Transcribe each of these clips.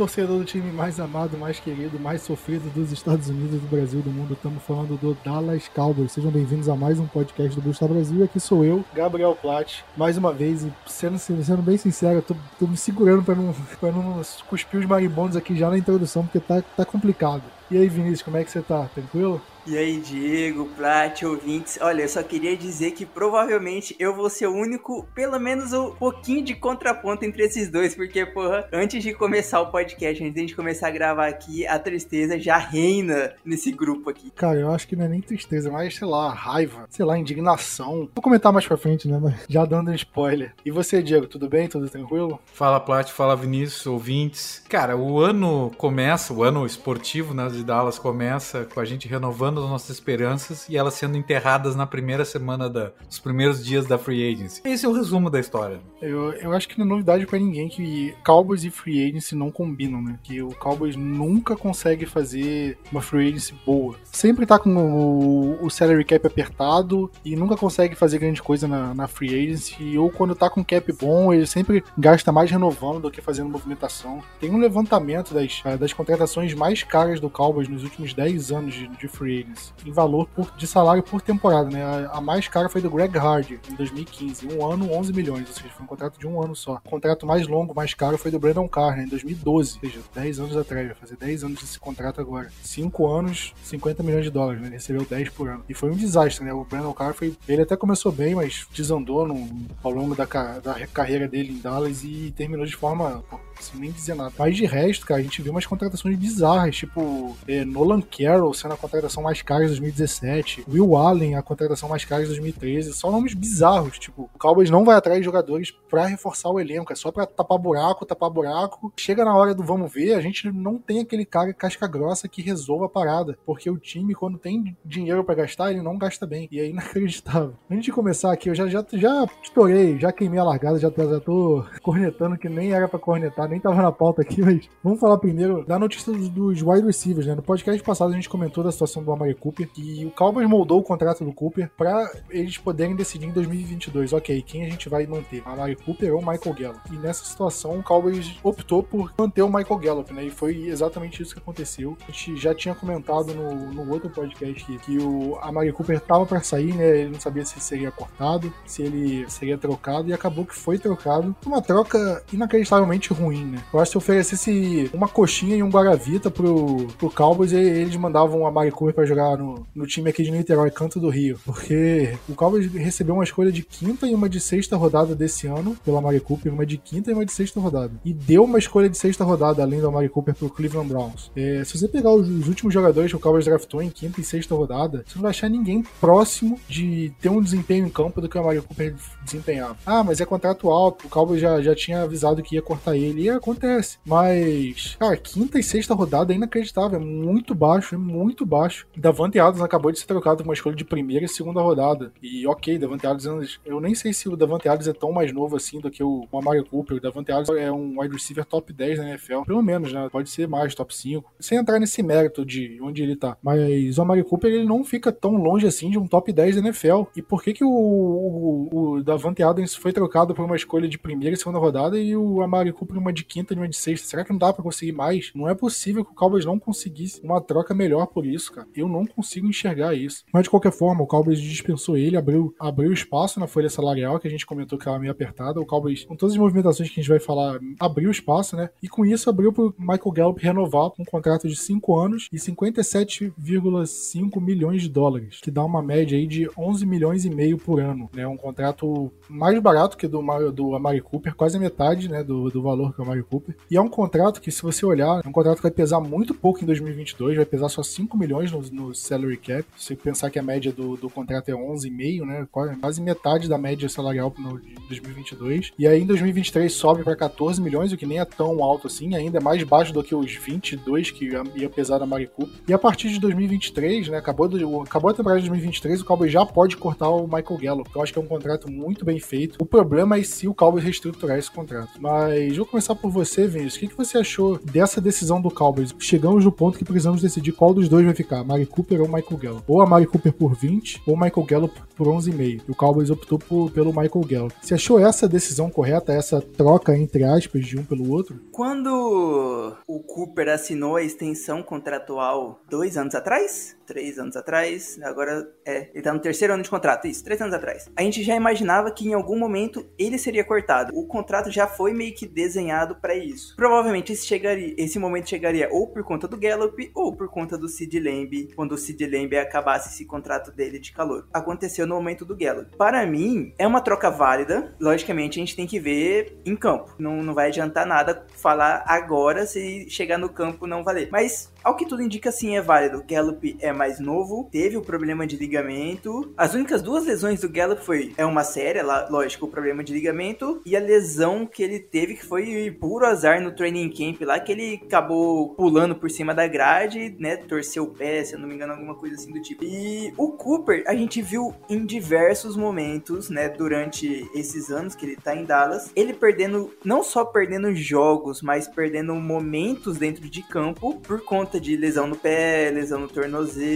torcedor do time mais amado, mais querido, mais sofrido dos Estados Unidos, do Brasil, do mundo. Estamos falando do Dallas Cowboys. Sejam bem-vindos a mais um podcast do Busta Brasil. Aqui sou eu, Gabriel Platt, mais uma vez. E sendo, sendo bem sincero, eu tô, tô me segurando para não, não cuspir os maribondos aqui já na introdução, porque tá, tá complicado. E aí, Vinícius, como é que você tá? Tranquilo? E aí, Diego, Plat, ouvintes. Olha, eu só queria dizer que provavelmente eu vou ser o único, pelo menos um pouquinho de contraponto entre esses dois, porque, porra, antes de começar o podcast, antes de começar a gravar aqui, a tristeza já reina nesse grupo aqui. Cara, eu acho que não é nem tristeza, mas sei lá, raiva, sei lá, indignação. Vou comentar mais pra frente, né? Mas já dando um spoiler. E você, Diego, tudo bem? Tudo tranquilo? Fala, Plat, fala, Vinícius, ouvintes. Cara, o ano começa, o ano esportivo, né, de Dallas começa com a gente renovando renovando as nossas esperanças e elas sendo enterradas na primeira semana da, dos primeiros dias da free agency. Esse é o resumo da história. Eu, eu acho que não é novidade para ninguém que Cowboys e free agency não combinam, né? Que o Cowboys nunca consegue fazer uma free agency boa. Sempre tá com o, o salary cap apertado e nunca consegue fazer grande coisa na, na free agency. Ou quando tá com cap bom, ele sempre gasta mais renovando do que fazendo movimentação. Tem um levantamento das, das contratações mais caras do Cowboys nos últimos 10 anos de, de free em valor por, de salário por temporada, né? A, a, mais cara foi do Greg Hardy, em 2015. Um ano, 11 milhões, ou seja, foi um contrato de um ano só. O contrato mais longo, mais caro, foi do Brandon Carr, em 2012, ou seja, 10 anos atrás, vai fazer 10 anos desse contrato agora. 5 anos, 50 milhões de dólares, né? Ele recebeu 10 por ano. E foi um desastre, né? O Brandon Carr foi. Ele até começou bem, mas desandou no, ao longo da, da carreira dele em Dallas e terminou de forma sem nem dizer nada. Mas de resto, cara, a gente viu umas contratações bizarras, tipo é, Nolan Carroll sendo a contratação mais cara de 2017, Will Allen a contratação mais cara de 2013, só nomes bizarros, tipo, o Cowboys não vai atrás de jogadores para reforçar o elenco, é só para tapar buraco, tapar buraco. Chega na hora do vamos ver, a gente não tem aquele cara casca grossa que resolva a parada, porque o time quando tem dinheiro para gastar, ele não gasta bem. E é inacreditável. Antes de começar aqui, eu já já, já estourei, já queimei a largada, já, já tô cornetando que nem era para cornetar, nem tava na pauta aqui, mas vamos falar primeiro da notícia dos, dos wide receivers, né? No podcast passado a gente comentou da situação do Amari Cooper e o Cowboys moldou o contrato do Cooper para eles poderem decidir em 2022, ok, quem a gente vai manter, Amari Cooper ou Michael Gallup. E nessa situação o Cowboys optou por manter o Michael Gallup, né? E foi exatamente isso que aconteceu. A gente já tinha comentado no, no outro podcast que, que o Amari Cooper tava para sair, né? Ele não sabia se seria cortado, se ele seria trocado e acabou que foi trocado. Uma troca inacreditavelmente ruim ruim, né? Eu acho que se oferecesse uma coxinha e um Guaravita pro, pro Cowboys, eles mandavam a Mari Cooper pra jogar no, no time aqui de Niterói, Canto do Rio. Porque o Cowboys recebeu uma escolha de quinta e uma de sexta rodada desse ano pela Mari Cooper, uma de quinta e uma de sexta rodada. E deu uma escolha de sexta rodada, além da Mari Cooper, pro Cleveland Browns. É, se você pegar os, os, últimos jogadores que o Cowboys draftou em quinta e sexta rodada, você não vai achar ninguém próximo de ter um desempenho em campo do que o Mari Cooper desempenhava. Ah, mas é contrato alto, o Cowboys já, já tinha avisado que ia cortar ele acontece. Mas, cara, quinta e sexta rodada é inacreditável. É muito baixo, é muito baixo. Davante Adams acabou de ser trocado com uma escolha de primeira e segunda rodada. E ok, Davante Adams, eu nem sei se o Davante Adams é tão mais novo assim do que o Amari Cooper. O Davante Adams é um wide receiver top 10 na NFL. Pelo menos, né? Pode ser mais, top 5. Sem entrar nesse mérito de onde ele tá. Mas o Amari Cooper, ele não fica tão longe assim de um top 10 da NFL. E por que que o, o, o Davante Adams foi trocado por uma escolha de primeira e segunda rodada e o Amari Cooper uma de de quinta e uma de sexta. Será que não dá para conseguir mais? Não é possível que o Cowboys não conseguisse uma troca melhor por isso, cara. Eu não consigo enxergar isso. Mas de qualquer forma, o Cowboys dispensou ele, abriu, abriu espaço na folha salarial, que a gente comentou que era meio apertada. O Cowboys, com todas as movimentações que a gente vai falar, abriu espaço, né? E com isso abriu pro Michael Gallup renovar um contrato de 5 anos e 57,5 milhões de dólares, que dá uma média aí de 11 milhões e meio por ano, né? Um contrato mais barato que do, do Amari Cooper, quase a metade, né, do, do valor que o Mario Cooper. E é um contrato que, se você olhar, é um contrato que vai pesar muito pouco em 2022, vai pesar só 5 milhões no, no salary cap. Se você pensar que a média do, do contrato é 11,5, né? Quase metade da média salarial no, de 2022. E aí em 2023 sobe para 14 milhões, o que nem é tão alto assim, ainda é mais baixo do que os 22 que ia pesar da Mario Cooper. E a partir de 2023, né? Acabou, do, acabou a temporada de 2023, o Cowboys já pode cortar o Michael Gallup. Eu acho que é um contrato muito bem feito. O problema é se o Cowboys reestruturar esse contrato. Mas vou começar começar por você, Vinícius. O que, que você achou dessa decisão do Cowboys? Chegamos no ponto que precisamos decidir qual dos dois vai ficar, Mari Cooper ou Michael Gallup. Ou a Mari Cooper por 20, ou Michael Gallup por 11,5. O Cowboys optou por, pelo Michael Gallup. Você achou essa decisão correta, essa troca, entre aspas, de um pelo outro? Quando o Cooper assinou a extensão contratual dois anos atrás, três anos atrás, agora é, ele tá no terceiro ano de contrato, isso, três anos atrás. A gente já imaginava que em algum momento ele seria cortado. O contrato já foi meio que desenhado para isso. Provavelmente esse, chegaria, esse momento chegaria ou por conta do Gallup ou por conta do Sid Lamb, quando o Sid Lamb acabasse esse contrato dele de calor. Aconteceu no momento do Gallup. Para mim, é uma troca válida. Logicamente, a gente tem que ver em campo. Não, não vai adiantar nada falar agora se chegar no campo não valer. Mas ao que tudo indica, sim, é válido. Gallup é mais novo, teve o problema de ligamento. As únicas duas lesões do Gallup foi é uma séria, lógico, o problema de ligamento e a lesão que ele teve que foi puro azar no training camp lá que ele acabou pulando por cima da grade, né, torceu o pé, se eu não me engano, alguma coisa assim do tipo. E o Cooper, a gente viu em diversos momentos, né, durante esses anos que ele tá em Dallas, ele perdendo não só perdendo jogos, mas perdendo momentos dentro de campo por conta de lesão no pé, lesão no tornozelo.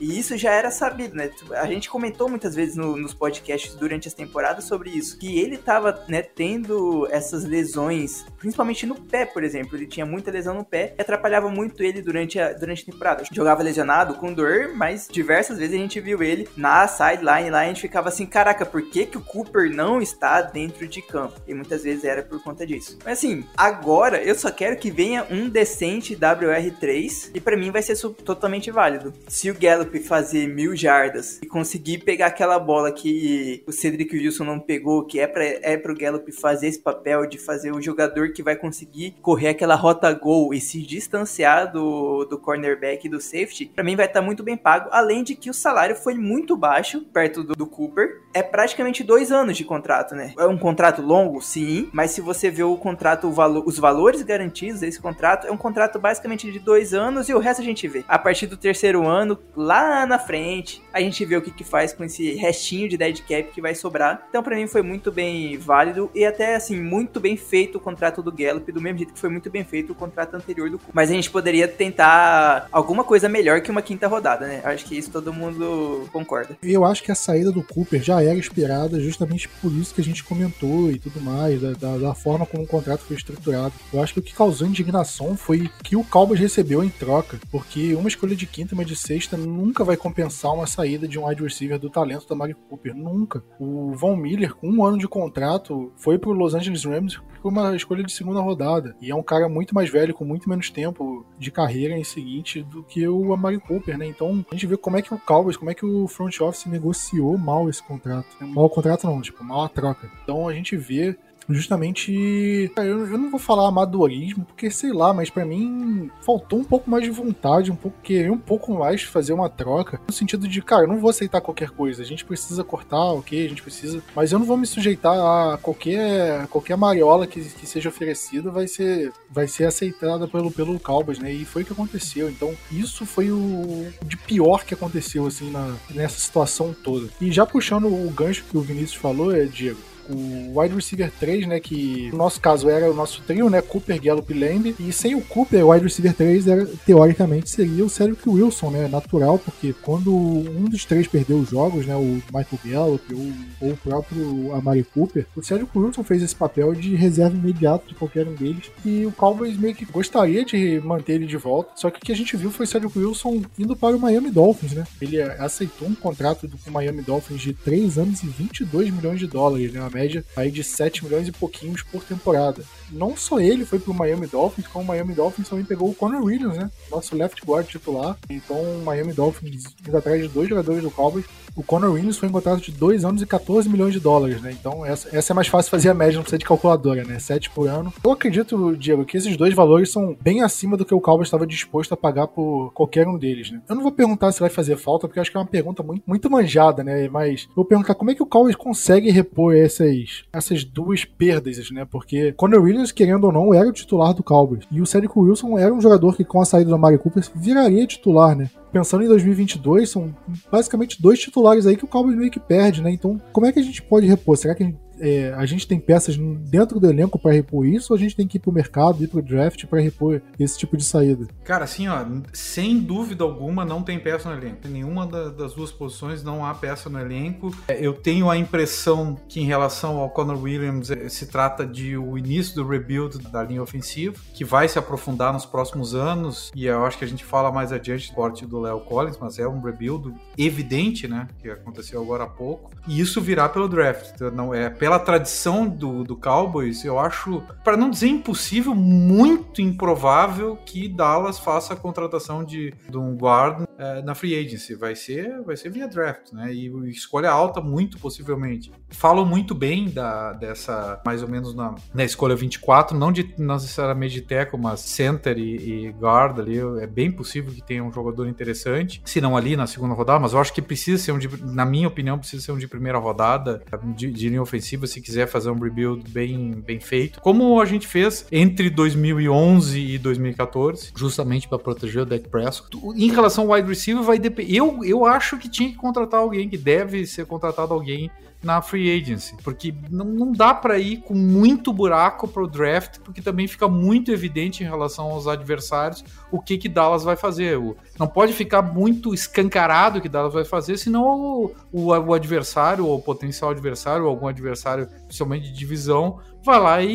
E isso já era sabido, né? A gente comentou muitas vezes no, nos podcasts durante as temporadas sobre isso. Que ele tava, né, tendo essas lesões, principalmente no pé, por exemplo. Ele tinha muita lesão no pé e atrapalhava muito ele durante a, durante a temporada. Jogava lesionado, com dor, mas diversas vezes a gente viu ele na sideline lá e a gente ficava assim: caraca, por que, que o Cooper não está dentro de campo? E muitas vezes era por conta disso. Mas assim, agora eu só quero que venha um decente WR3 e para mim vai ser totalmente válido. Se o Gallup fazer mil jardas e conseguir pegar aquela bola que o Cedric Wilson não pegou, que é para é pro Gallup fazer esse papel de fazer o jogador que vai conseguir correr aquela rota gol e se distanciar do, do cornerback e do safety, para mim vai estar tá muito bem pago. Além de que o salário foi muito baixo, perto do, do Cooper. É praticamente dois anos de contrato, né? É um contrato longo, sim, mas se você vê o contrato, o valo, os valores garantidos desse contrato, é um contrato basicamente de dois anos e o resto a gente vê. A partir do terceiro ano, lá na frente, a gente vê o que, que faz com esse restinho de dead cap que vai sobrar. Então, para mim, foi muito bem válido e até, assim, muito bem feito o contrato do Gallup, do mesmo jeito que foi muito bem feito o contrato anterior do Cooper. Mas a gente poderia tentar alguma coisa melhor que uma quinta rodada, né? Acho que isso todo mundo concorda. Eu acho que a saída do Cooper já era esperada justamente por isso que a gente comentou e tudo mais, da, da, da forma como o contrato foi estruturado. Eu acho que o que causou indignação foi que o Cowboys recebeu em troca, porque uma escolha de quinta e uma de sexta nunca vai compensar uma saída de um wide receiver do talento da Mari Cooper. Nunca. O Von Miller, com um ano de contrato, foi pro Los Angeles Rams por uma escolha de segunda rodada. E é um cara muito mais velho, com muito menos tempo de carreira em seguinte do que o Amari Cooper, né? Então a gente vê como é que o Cowboys, como é que o front office negociou mal esse contrato. Mal o contrato não, tipo, mal a troca. Então a gente vê justamente. Eu, eu não vou falar amadorismo, porque sei lá, mas para mim faltou um pouco mais de vontade, um pouco querer um pouco mais fazer uma troca, no sentido de, cara, eu não vou aceitar qualquer coisa, a gente precisa cortar, ok, a gente precisa, mas eu não vou me sujeitar a qualquer qualquer mariola que, que seja oferecida vai ser vai ser aceitada pelo pelo Cowboys, né? E foi o que aconteceu. Então, isso foi o de pior que aconteceu assim na, nessa situação toda. E já puxando o gancho que o Vinícius falou, é Diego, o wide receiver 3, né, que no nosso caso era o nosso trio, né, Cooper, Gallup e Lamb, e sem o Cooper, o wide receiver 3 era, teoricamente seria o Cedric Wilson, né, natural, porque quando um dos três perdeu os jogos, né, o Michael Gallup ou, ou o próprio Amari Cooper, o Cedric Wilson fez esse papel de reserva imediato de qualquer um deles, e o Cowboys meio que gostaria de manter ele de volta, só que o que a gente viu foi o Cedric Wilson indo para o Miami Dolphins, né, ele aceitou um contrato do Miami Dolphins de 3 anos e 22 milhões de dólares, né, média aí de 7 milhões e pouquinhos por temporada. Não só ele foi pro Miami Dolphins, como o Miami Dolphins também pegou o Conor Williams, né? Nosso left guard titular. Então o Miami Dolphins indo atrás de dois jogadores do Cowboys o Conor Williams foi em contrato de 2 anos e 14 milhões de dólares, né? Então essa, essa é mais fácil fazer a média, não precisa de calculadora, né? 7 por ano. Eu acredito, Diego, que esses dois valores são bem acima do que o Cowboys estava disposto a pagar por qualquer um deles, né? Eu não vou perguntar se vai fazer falta, porque acho que é uma pergunta muito, muito manjada, né? Mas vou perguntar como é que o Cowboys consegue repor essas, essas duas perdas, né? Porque Conor Williams, querendo ou não, era o titular do Cowboys. E o Cedric Wilson era um jogador que, com a saída do Mari Cooper, viraria titular, né? pensando em 2022, são basicamente dois titulares aí que o Cowboys meio que perde, né? Então, como é que a gente pode repor? Será que é, a gente tem peças dentro do elenco para repor isso ou a gente tem que ir pro mercado, ir pro draft para repor esse tipo de saída? Cara, assim, ó, sem dúvida alguma não tem peça no elenco. Em nenhuma das duas posições não há peça no elenco. É, eu tenho a impressão que em relação ao Connor Williams é, se trata de o início do rebuild da linha ofensiva, que vai se aprofundar nos próximos anos e eu acho que a gente fala mais adiante do corte do Léo Collins, mas é um rebuild evidente, né, que aconteceu agora há pouco. E isso virá pelo draft. Então, não é tradição do, do Cowboys, eu acho, para não dizer impossível, muito improvável que Dallas faça a contratação de, de um guard é, na free agency. Vai ser, vai ser via draft, né? E escolha alta, muito possivelmente. Falam muito bem da, dessa, mais ou menos na, na escolha 24, não de necessariamente de tackle, mas center e, e guard ali. É bem possível que tenha um jogador interessante, se não ali na segunda rodada, mas eu acho que precisa ser um de, na minha opinião, precisa ser um de primeira rodada de, de linha ofensiva se quiser fazer um rebuild bem, bem feito, como a gente fez entre 2011 e 2014, justamente para proteger o Dak Prescott. Em relação ao wide receiver, vai depender. Eu, eu acho que tinha que contratar alguém, que deve ser contratado alguém na free agency, porque não, não dá para ir com muito buraco pro draft, porque também fica muito evidente em relação aos adversários o que que Dallas vai fazer. O, não pode ficar muito escancarado o que Dallas vai fazer, senão o, o, o adversário, ou o potencial adversário, ou algum adversário, principalmente de divisão, vai lá e,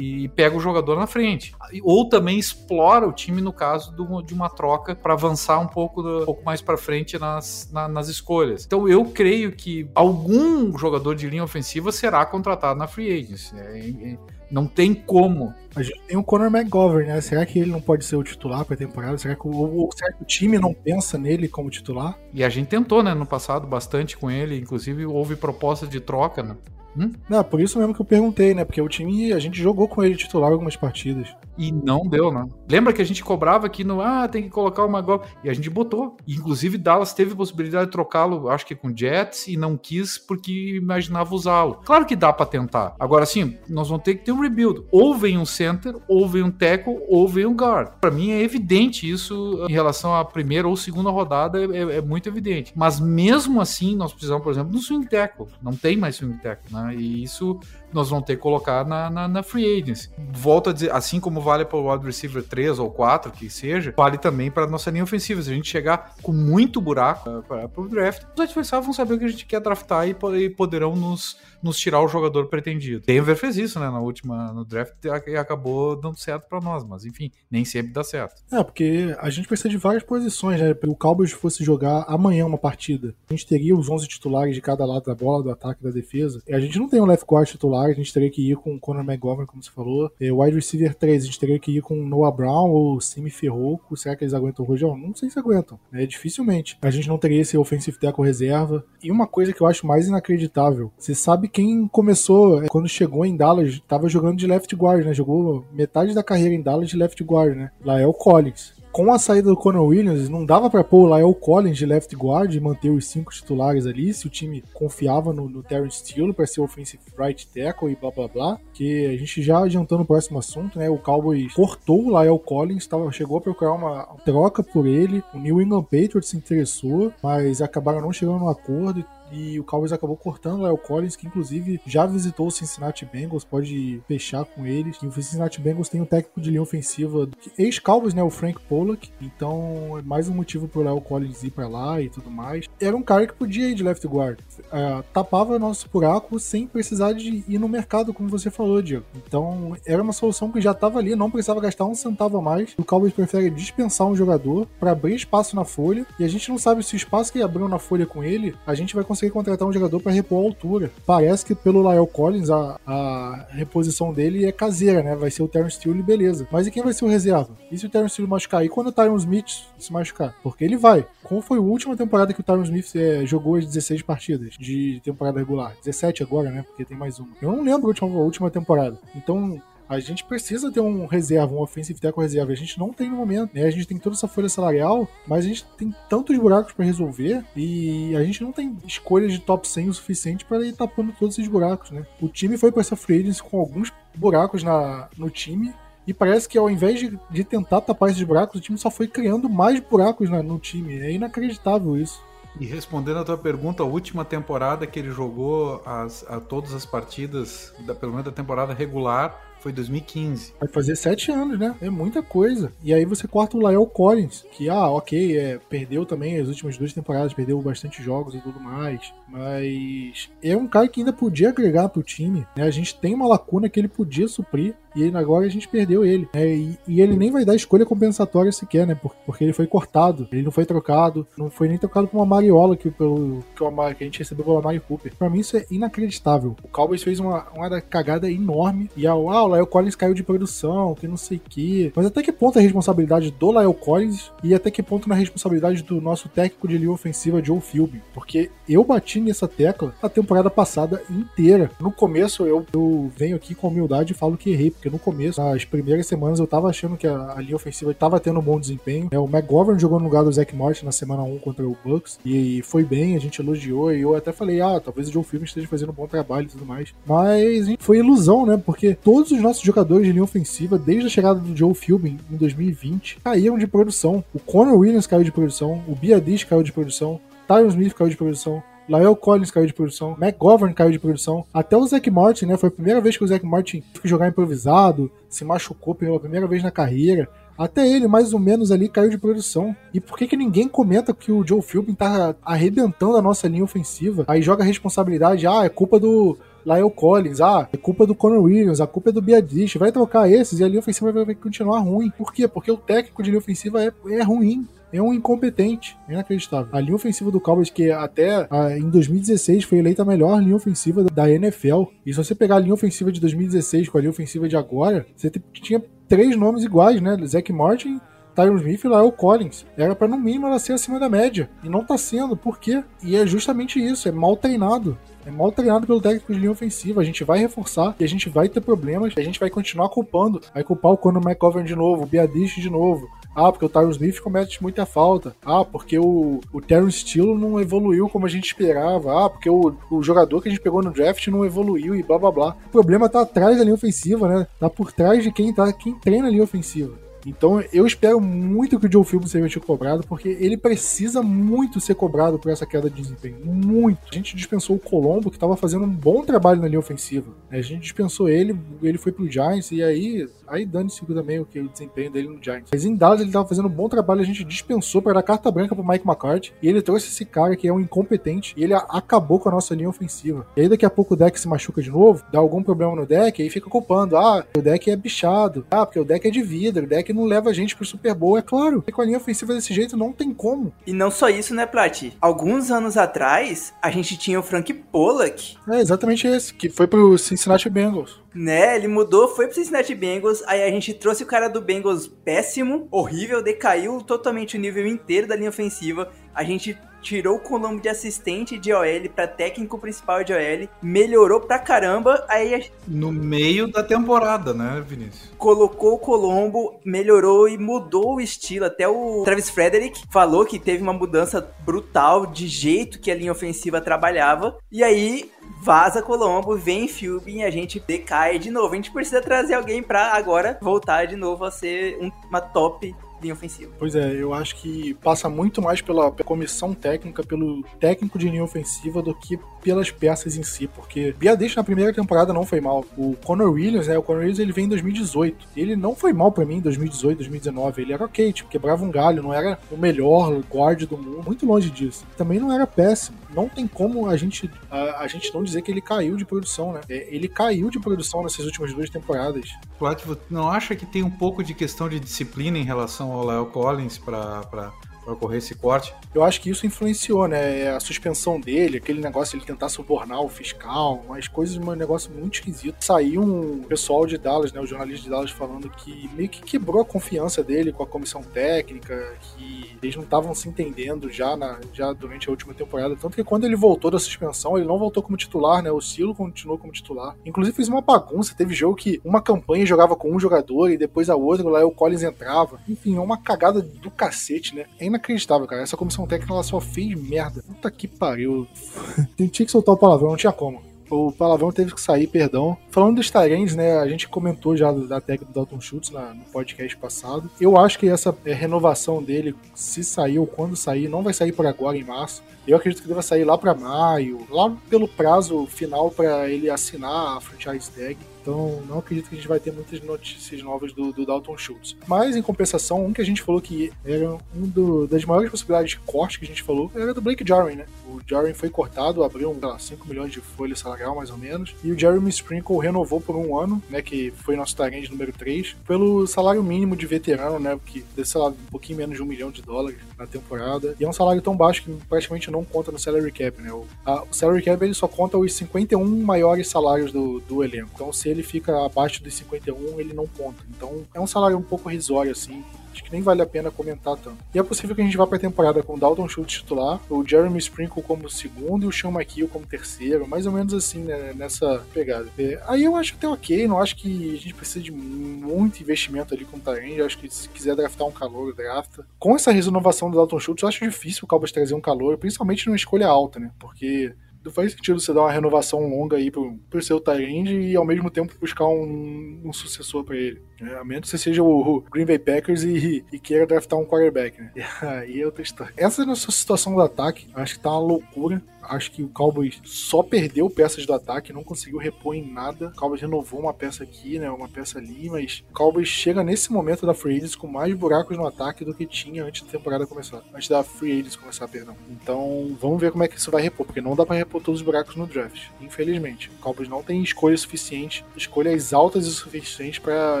e, pega o jogador na frente. Ou também explora o time no caso de uma troca para avançar um pouco, um pouco mais para frente nas, na, nas escolhas. Então eu creio que algum jogador de linha ofensiva será contratado na free agency. É, é, não tem como. A gente tem o Conor McGovern, né? Será que ele não pode ser o titular para a temporada? Será que, o, será que o time não pensa nele como titular? E a gente tentou, né, no passado, bastante com ele. Inclusive, houve proposta de troca, né? Hum? Não, por isso mesmo que eu perguntei, né? Porque o time, a gente jogou com ele titular algumas partidas. E não deu, né? Lembra que a gente cobrava aqui no. Ah, tem que colocar uma gol. E a gente botou. Inclusive, Dallas teve possibilidade de trocá-lo, acho que com Jets, e não quis porque imaginava usá-lo. Claro que dá para tentar. Agora, sim, nós vamos ter que ter um rebuild. Ou vem um center, ou vem um tackle, ou vem um guard. Para mim é evidente isso em relação à primeira ou segunda rodada, é, é, é, muito evidente. Mas mesmo assim, nós precisamos, por exemplo, do swing tackle. Não tem mais swing tackle, né? E isso nós vamos ter que colocar na, na, na free agency. Volto a dizer, assim como vale para o wide receiver 3 ou 4, que seja, vale também para nossa linha ofensiva. Se a gente chegar com muito buraco para o draft, os adversários vão saber o que a gente quer draftar e, e poderão nos nos tirar o jogador pretendido. Denver fez isso, né, na última no draft e acabou dando certo para nós, mas enfim, nem sempre dá certo. É, porque a gente precisa de várias posições, né? Se o Cowboys fosse jogar amanhã uma partida, a gente teria os 11 titulares de cada lado da bola, do ataque e da defesa. E a gente não tem um left guard titular, a gente teria que ir com o Conor McGovern, como você falou. E o wide receiver 3, a gente teria que ir com Noah Brown ou Simi Ferroco. Será que eles aguentam o Rojão? Não sei se aguentam, né? Dificilmente. A gente não teria esse offensive tackle reserva. E uma coisa que eu acho mais inacreditável, você sabe quem começou, é, quando chegou em Dallas, estava jogando de left guard, né? Jogou metade da carreira em Dallas de left guard, né? Lael Collins com a saída do Conor Williams, não dava para pôr o Lael Collins de left guard e manter os cinco titulares ali, se o time confiava no, no Terrence Steele para ser offensive right tackle e blá blá blá. Que a gente já adiantando o próximo assunto, né? O Cowboys cortou o Lael Collins, tava, chegou a procurar uma troca por ele. O New England Patriots se interessou, mas acabaram não chegando no acordo e o Cowboys acabou cortando o Lyle Collins, que inclusive já visitou o Cincinnati Bengals, pode fechar com eles. E o Cincinnati Bengals tem um técnico de linha ofensiva, ex-Cowboys, né, o Frank Pollock. Então é mais um motivo pro Lyle Collins ir para lá e tudo mais. Era um cara que podia ir de left guard, uh, tapava nosso buraco sem precisar de ir no mercado, como você falou, Diego. Então era uma solução que já estava ali, não precisava gastar um centavo a mais. O Cowboys prefere dispensar um jogador para abrir espaço na folha e a gente não sabe se o espaço que abriu na folha com ele, a gente vai conseguir conseguir contratar um jogador para repor a altura. Parece que pelo Lyle Collins a, a reposição dele é caseira, né? Vai ser o Terrence Steele, beleza. Mas e quem vai ser o reserva? E se o Terrence Steele machucar? E quando o Tyron Smith se machucar? Porque ele vai. Qual foi a última temporada que o Tyron Smith é, jogou as 16 partidas de temporada regular? 17 agora, né? Porque tem mais uma. Eu não lembro a última, a última temporada. Então, a gente precisa ter um reserva, um offensive tackle reserva. A gente não tem no momento, né? A gente tem toda essa folha salarial, mas a gente tem tantos buracos para resolver e a gente não tem escolhas de top 100 o suficiente para ir tapando todos esses buracos, né? O time foi para essa free agency com alguns buracos na, no time e parece que ao invés de, de tentar tapar esses buracos, o time só foi criando mais buracos no time. É inacreditável isso. E respondendo a tua pergunta, a última temporada que ele jogou as, a todas as partidas, da, pelo menos da temporada regular, foi 2015. Vai fazer sete anos, né? É muita coisa. E aí você corta o Lael Collins, que, ah, ok, é, perdeu também as últimas duas temporadas, perdeu bastante jogos e tudo mais. Mas é um cara que ainda podia agregar pro time. Né? A gente tem uma lacuna que ele podia suprir e agora a gente perdeu ele. Né? E, e, ele nem vai dar escolha compensatória sequer, né? Porque ele foi cortado, ele não foi trocado, não foi nem trocado por uma Mariola que, pelo, que, que a gente recebeu pela Mari Cooper. Pra mim isso é inacreditável. O Cowboys fez uma, uma cagada enorme e a, ah, o Lael Collins caiu de produção, que não sei o que. Mas até que ponto é a responsabilidade do Lael Collins e até que ponto na responsabilidade do nosso técnico de linha ofensiva, Joe Philby? Porque eu bati nessa tecla a temporada passada inteira. No começo eu, eu venho aqui com humildade e falo que errei, porque no começo, nas primeiras semanas, eu tava achando que a, a linha ofensiva tava tendo um bom desempenho. É, o McGovern jogou no lugar do Zach Martin na semana 1 contra o Bucks e foi bem, a gente elogiou e eu até falei, ah, talvez o Joe Philbin esteja fazendo um bom trabalho e tudo mais. Mas foi ilusão, né? Porque todos os nossos jogadores de linha ofensiva, desde a chegada do Joe Philbin em 2020, caíram de produção. O Conor Williams caiu de produção, o Biadish caiu de produção, Tyron Smith caiu de produção, Lael Collins caiu de produção, McGovern caiu de produção, até o Zack Martin, né? Foi a primeira vez que o Zack Martin teve que jogar improvisado, se machucou pela primeira vez na carreira. Até ele, mais ou menos, ali caiu de produção. E por que, que ninguém comenta que o Joe Philbin tá arrebentando a nossa linha ofensiva? Aí joga a responsabilidade, ah, é culpa do Lael Collins, ah, é culpa do Conor Williams, a culpa é do Biadish, vai trocar esses e a linha ofensiva vai continuar ruim. Por quê? Porque o técnico de linha ofensiva é, é ruim é um incompetente. É inacreditável. A linha ofensiva do Cowboys, que até ah, em 2016 foi eleita a melhor linha ofensiva da NFL. E se você pegar a linha ofensiva de 2016 com a linha ofensiva de agora, você tinha três nomes iguais, né? Zach Martin, Tyron Smith e Lyle Collins. Era para no mínimo ela ser acima da média. E não tá sendo. Por quê? E é justamente isso. É mal treinado. É mal treinado pelo técnico de linha ofensiva. A gente vai reforçar e a gente vai ter problemas. A gente vai continuar culpando. Vai culpar o Conor McGovern de novo, o Biadish de novo. Ah, porque o Tyron Smith comete muita falta. Ah, porque o, o Terrence Steele não evoluiu como a gente esperava. Ah, porque o, o jogador que a gente pegou no draft não evoluiu e blá blá blá. O problema tá atrás da linha ofensiva, né? Tá por trás de quem tá quem treina a linha ofensiva. Então eu espero muito que o Joe Philbin seja cobrado, porque ele precisa muito ser cobrado por essa queda de desempenho. Muito. A gente dispensou o Colombo, que estava fazendo um bom trabalho na linha ofensiva. A gente dispensou ele, ele foi pro Giants, e aí, aí dane-se também o, que, o desempenho dele no Giants. Mas em Dallas ele estava fazendo um bom trabalho, a gente dispensou para dar carta branca pro Mike McCarthy, e ele trouxe esse cara que é um incompetente, e ele acabou com a nossa linha ofensiva. E aí daqui a pouco o deck se machuca de novo, dá algum problema no deck, aí fica culpando, ah, o deck é bichado, ah, porque o deck é de vidro, o deck que não leva a gente pro Super Bowl, é claro. E com a linha ofensiva desse jeito não tem como. E não só isso, né, Plat? Alguns anos atrás, a gente tinha o Frank Pollock. É, exatamente esse, que foi pro Cincinnati Bengals. Né, ele mudou, foi pro Cincinnati Bengals, aí a gente trouxe o cara do Bengals péssimo, horrível, decaiu totalmente o nível inteiro da linha ofensiva. A gente tirou o Colombo de assistente de OL para técnico principal de OL, melhorou pra caramba, aí no meio da temporada, né, Vinícius? Colocou o Colombo, melhorou e mudou o estilo, até o Travis Frederick falou que teve uma mudança brutal de jeito que a linha ofensiva trabalhava, e aí vaza Colombo, vem Philbin e a gente decai de novo. A gente precisa trazer alguém para agora voltar de novo a ser um, uma top linha ofensiva. Pois é, eu acho que passa muito mais pela, pela comissão técnica, pelo técnico de linha ofensiva do que pelas peças em si, porque Biadix na primeira temporada não foi mal. O Conor Williams, né, o Conor Williams ele vem em 2018. Ele não foi mal para mim em 2018, 2019. Ele era ok, tipo, quebrava um galho, não era o melhor guard do mundo, muito longe disso. Também não era péssimo. Não tem como a gente a, a gente não dizer que ele caiu de produção, né? É, ele caiu de produção nessas últimas duas temporadas. Plat, não acha que tem um pouco de questão de disciplina em relação ao Léo Collins para para ocorrer esse corte. Eu acho que isso influenciou, né? A suspensão dele, aquele negócio de ele tentar subornar o fiscal, umas coisas, um negócio muito esquisito. Saiu um pessoal de Dallas, né? O jornalista de Dallas falando que meio que quebrou a confiança dele com a comissão técnica, que eles não estavam se entendendo já, na, já durante a última temporada. Tanto que quando ele voltou da suspensão, ele não voltou como titular, né? O Silo continuou como titular. Inclusive fez uma bagunça. Teve jogo que uma campanha jogava com um jogador e depois a outra, lá o Collins entrava. Enfim, é uma cagada do cacete, né? É inacreditável, cara. Essa comissão técnica ela só fez merda. Puta que pariu. Tinha que soltar o palavrão, não tinha como. O palavrão teve que sair, perdão. Falando dos Tyrants, né? A gente comentou já da técnica do Dalton Schultz na, no podcast passado. Eu acho que essa é, renovação dele, se sair ou quando sair, não vai sair por agora, em março. Eu acredito que deva sair lá para maio, lá pelo prazo final para ele assinar a franchise tag. Então, não acredito que a gente vai ter muitas notícias novas do, do Dalton Schultz. Mas, em compensação, um que a gente falou que era um do, das maiores possibilidades de corte que a gente falou era do Blake Jarwin, né? O Jarwin foi cortado, abriu um, lá, 5 milhões de folha salarial, mais ou menos. E o Jeremy Sprinkle renovou por um ano, né? Que foi nosso target número 3, pelo salário mínimo de veterano, né? Que ser lá, um pouquinho menos de um milhão de dólares na temporada. E é um salário tão baixo que praticamente não conta no salary cap, né? O, a, o salary cap ele só conta os 51 maiores salários do, do elenco. Então, se ele fica abaixo dos 51, ele não conta. Então é um salário um pouco risório, assim. Acho que nem vale a pena comentar tanto. E é possível que a gente vá para a temporada com o Dalton Schultz titular, o Jeremy Sprinkle como segundo e o Sean McKeel como terceiro, mais ou menos assim, né, nessa pegada. É, aí eu acho até ok, não acho que a gente precisa de muito investimento ali com o Tyrande, acho que se quiser draftar um calor, drafta. Com essa renovação do Dalton Schultz, eu acho difícil o Cowboys trazer um calor, principalmente numa escolha alta, né, porque faz sentido você dar uma renovação longa aí pro, pro seu Tyrande e ao mesmo tempo buscar um, um sucessor para ele. Né? A menos que você seja o Green Bay Packers e, e queira draftar um quarterback, né? E aí é outra. Essa é nossa situação do ataque. Acho que tá uma loucura. Acho que o Cowboys só perdeu peças do ataque, não conseguiu repor em nada. O Cowboys renovou uma peça aqui, né? Uma peça ali, mas o Cowboys chega nesse momento da Free Agents com mais buracos no ataque do que tinha antes da temporada começar. Antes da Free Agents começar, perdão. Então, vamos ver como é que isso vai repor, porque não dá para repor todos os buracos no draft, infelizmente. O Cowboys não tem escolha suficiente, escolhas altas o suficiente para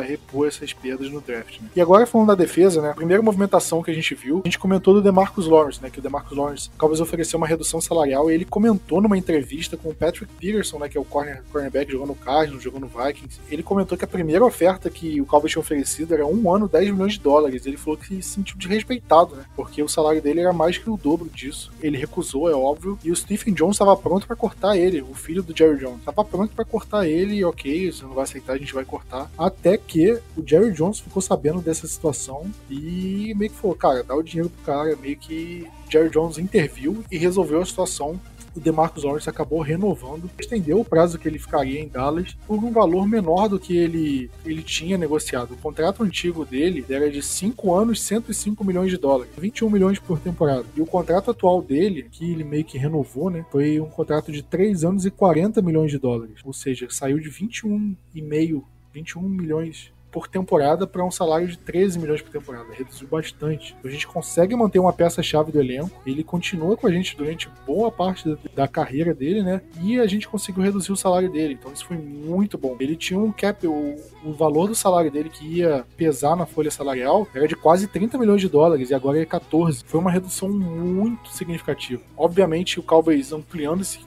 repor essas perdas no draft. Né? E agora falando da defesa, né? A primeira movimentação que a gente viu, a gente comentou do DeMarcus Lawrence, né? Que o DeMarcus Lawrence, o Cowboys ofereceu uma redução salarial ele comentou numa entrevista com o Patrick Peterson, né, que é o corner, cornerback jogando no Cardinals, jogando no Vikings, ele comentou que a primeira oferta que o Cowboys tinha oferecido era um ano, 10 milhões de dólares. Ele falou que se sentiu desrespeitado, né, porque o salário dele era mais que o dobro disso. Ele recusou, é óbvio, e o Stephen Jones estava pronto para cortar ele, o filho do Jerry Jones. Estava pronto para cortar ele, ok, você não vai aceitar, a gente vai cortar. Até que o Jerry Jones ficou sabendo dessa situação e meio que falou, cara, dá o dinheiro pro cara, meio que Jerry Jones interviu e resolveu a situação o DeMarcus Lawrence acabou renovando, estendeu o prazo que ele ficaria em Dallas por um valor menor do que ele, ele tinha negociado. O contrato antigo dele era de 5 anos, 105 milhões de dólares, 21 milhões por temporada. E o contrato atual dele, que ele meio que renovou, né, foi um contrato de 3 anos e 40 milhões de dólares. Ou seja, saiu de 21,5 21 milhões por temporada para um salário de 13 milhões por temporada. Reduziu bastante. A gente consegue manter uma peça-chave do elenco. Ele continua com a gente durante boa parte da, carreira dele, né? E a gente conseguiu reduzir o salário dele. Então isso foi muito bom. Ele tinha um cap, o, o valor do salário dele que ia pesar na folha salarial era de quase 30 milhões de dólares e agora é 14. Foi uma redução muito significativa. Obviamente, o Cowboys ampliando esse,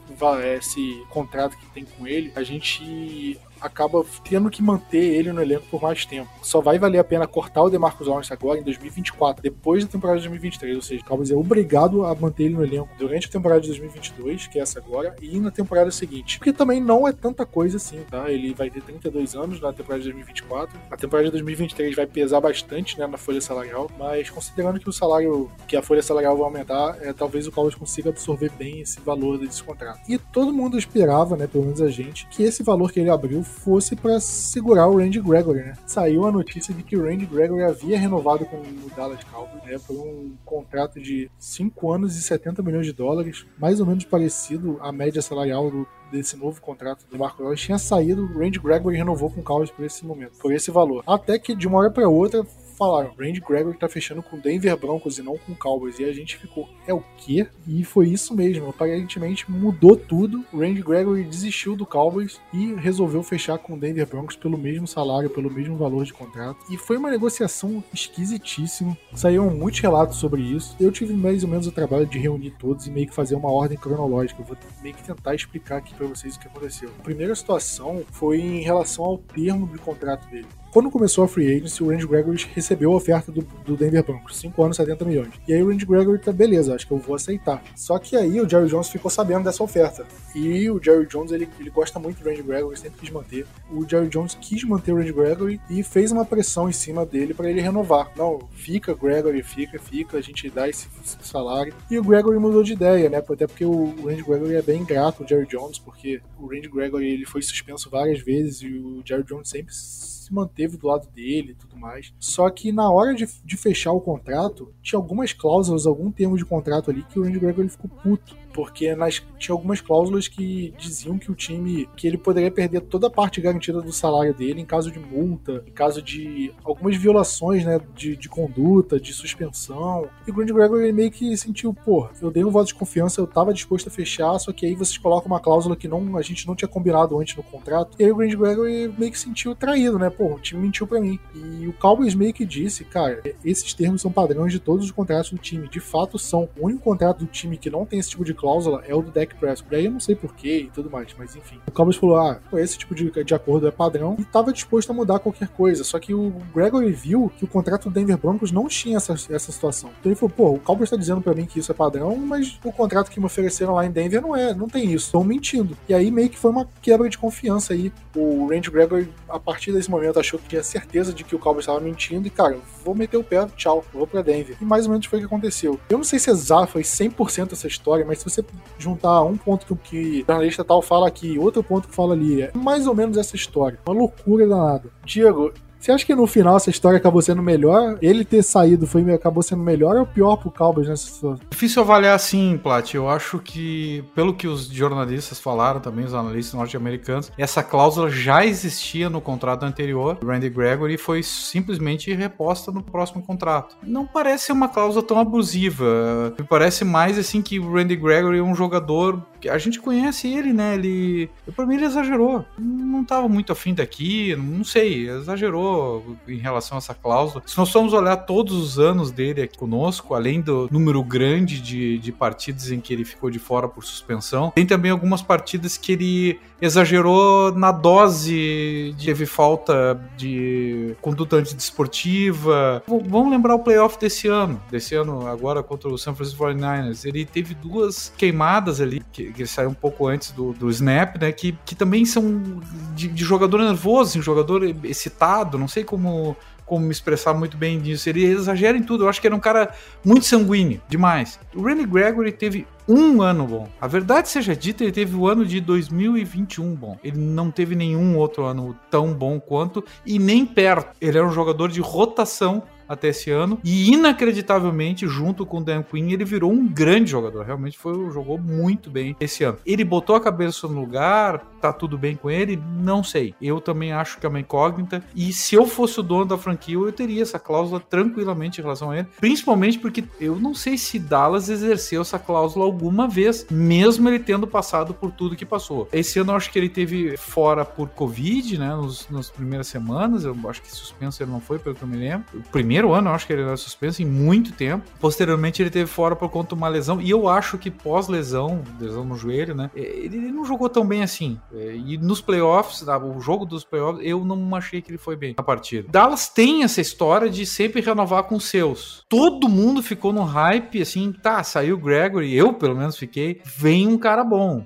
esse contrato que tem com ele, a gente acaba tendo que manter ele no elenco por mais tempo. Só vai valer a pena cortar o DeMarcus Lawrence agora em 2024, depois da temporada de 2023, ou seja, o Cowboys é obrigado a manter ele no elenco durante a temporada de 2022, que é essa agora, e na temporada seguinte. Porque também não é tanta coisa assim, tá? Ele vai ter 32 anos na temporada de 2024. A temporada de 2023 vai pesar bastante, né, na folha salarial, mas considerando que o salário, que a folha salarial vai aumentar, é, talvez o Cowboys consiga absorver bem esse valor desse contrato. E todo mundo esperava, né, pelo menos a gente, que esse valor que ele abriu fosse para segurar o Randy Gregory, né? Saiu a notícia de que o Randy Gregory havia renovado com o Dallas Cowboys, né, por um contrato de 5 anos e 70 milhões de dólares, mais ou menos parecido à média salarial do, desse novo contrato do Marco Lawrence tinha saído, o Randy Gregory renovou com o Cowboys por esse momento, por esse valor. Até que de uma hora para outra falaram, Randy Gregory tá fechando com Denver Broncos e não com Cowboys. E a gente ficou, é o quê? E foi isso mesmo. Aparentemente mudou tudo. Randy Gregory desistiu do Cowboys e resolveu fechar com Denver Broncos pelo mesmo salário, pelo mesmo valor de contrato. E foi uma negociação esquisitíssima. Saíram muitos relatos sobre isso. Eu tive mais ou menos o trabalho de reunir todos e meio que fazer uma ordem cronológica. Eu vou meio que tentar explicar aqui para vocês o que aconteceu. A primeira situação foi em relação ao termo do contrato dele quando começou a free agency, o Randy Gregory recebeu a oferta do, do Denver Broncos, 5 anos, 70 milhões. E aí o Randy Gregory tá, beleza, acho que eu vou aceitar. Só que aí o Jerry Jones ficou sabendo dessa oferta. E o Jerry Jones, ele, ele gosta muito do Randy Gregory, sempre quis manter. O Jerry Jones quis manter o Randy Gregory e fez uma pressão em cima dele para ele renovar. Não, fica, Gregory, fica, fica, a gente dá esse, esse, salário. E o Gregory mudou de ideia, né? Até porque o Randy Gregory é bem grato ao Jerry Jones, porque o Randy Gregory ele foi suspenso várias vezes e o Jerry Jones sempre se manteve do lado dele e tudo mais. Só que na hora de, de fechar o contrato, tinha algumas cláusulas, algum termo de contrato ali que o Randy Gregory ficou puto porque nas, tinha algumas cláusulas que diziam que o time que ele poderia perder toda a parte garantida do salário dele em caso de multa, em caso de algumas violações, né, de, de conduta, de suspensão. E o Grant Gregory meio que sentiu, pô, eu dei um voto de confiança, eu tava disposto a fechar, só que aí vocês colocam uma cláusula que não a gente não tinha combinado antes no contrato. E aí o Grant Gregory meio que sentiu traído, né? Pô, o time mentiu para mim. E o Cowboys meio que disse, cara, esses termos são padrões de todos os contratos do time. De fato são. O único contrato do time que não tem esse tipo de cláusula é o do Dak Prescott. Daí eu não sei porquê e tudo mais, mas enfim. O Cowboys falou, ah, esse tipo de, de acordo é padrão e estava disposto a mudar qualquer coisa. Só que o Gregory viu que o contrato do Denver Broncos não tinha essa, essa situação. Então ele falou, pô, o Cowboys está dizendo para mim que isso é padrão, mas o contrato que me ofereceram lá em Denver não é, não tem isso. Estão mentindo. E aí meio que foi uma quebra de confiança aí. O Randy Gregory, a partir desse momento, achou que tinha certeza de que o Cowboys estava mentindo e, cara, vou meter o pé, tchau, vou para Denver. E mais ou menos foi o que aconteceu. Eu não sei se exato, foi 100% essa história, mas se você juntar um ponto que o que jornalista tal fala aqui, outro ponto que fala ali. É mais ou menos essa história. Uma loucura danada. Diego, você acha que no final essa história acabou sendo melhor? Ele ter saído foi, acabou sendo melhor ou pior pro Cowboys nessa situação? Difícil avaliar assim, Plat. Eu acho que, pelo que os jornalistas falaram também, os analistas norte-americanos, essa cláusula já existia no contrato anterior, do Randy Gregory, e foi simplesmente reposta no próximo contrato. Não parece uma cláusula tão abusiva. Me parece mais assim que o Randy Gregory é um jogador a gente conhece ele, né? Ele, para mim, ele exagerou. Não estava muito afim daqui, não sei, exagerou em relação a essa cláusula. Se nós formos olhar todos os anos dele aqui conosco, além do número grande de, de partidas em que ele ficou de fora por suspensão, tem também algumas partidas que ele exagerou na dose, de, teve falta de conduta antidesportiva. Vamos lembrar o playoff desse ano, desse ano agora contra o San Francisco 49ers. Ele teve duas queimadas ali, que, que saiu um pouco antes do, do snap, né, que, que também são de, de jogador nervoso, assim, jogador excitado, não sei como como me expressar muito bem disso. Ele exagera em tudo. Eu acho que era um cara muito sanguíneo, demais. O Randy Gregory teve um ano bom. A verdade seja dita, ele teve o ano de 2021 bom. Ele não teve nenhum outro ano tão bom quanto e nem perto. Ele era um jogador de rotação até esse ano. E inacreditavelmente, junto com o Dan Quinn, ele virou um grande jogador. Realmente foi, jogou muito bem esse ano. Ele botou a cabeça no lugar, tá tudo bem com ele? Não sei. Eu também acho que é uma incógnita. E se eu fosse o dono da franquia, eu teria essa cláusula tranquilamente em relação a ele. Principalmente porque eu não sei se Dallas exerceu essa cláusula alguma vez, mesmo ele tendo passado por tudo que passou. Esse ano eu acho que ele teve fora por Covid, né? Nos, nas primeiras semanas. Eu acho que suspenso ele não foi, pelo que eu me lembro. O primeiro ano, eu acho que ele era suspenso em muito tempo. Posteriormente, ele teve fora por conta de uma lesão. E eu acho que pós-lesão, lesão no joelho, né? Ele não jogou tão bem assim. É, e nos playoffs, o jogo dos playoffs, eu não achei que ele foi bem na partida. Dallas tem essa história de sempre renovar com seus. Todo mundo ficou no hype, assim, tá, saiu Gregory, eu pelo menos fiquei, vem um cara bom.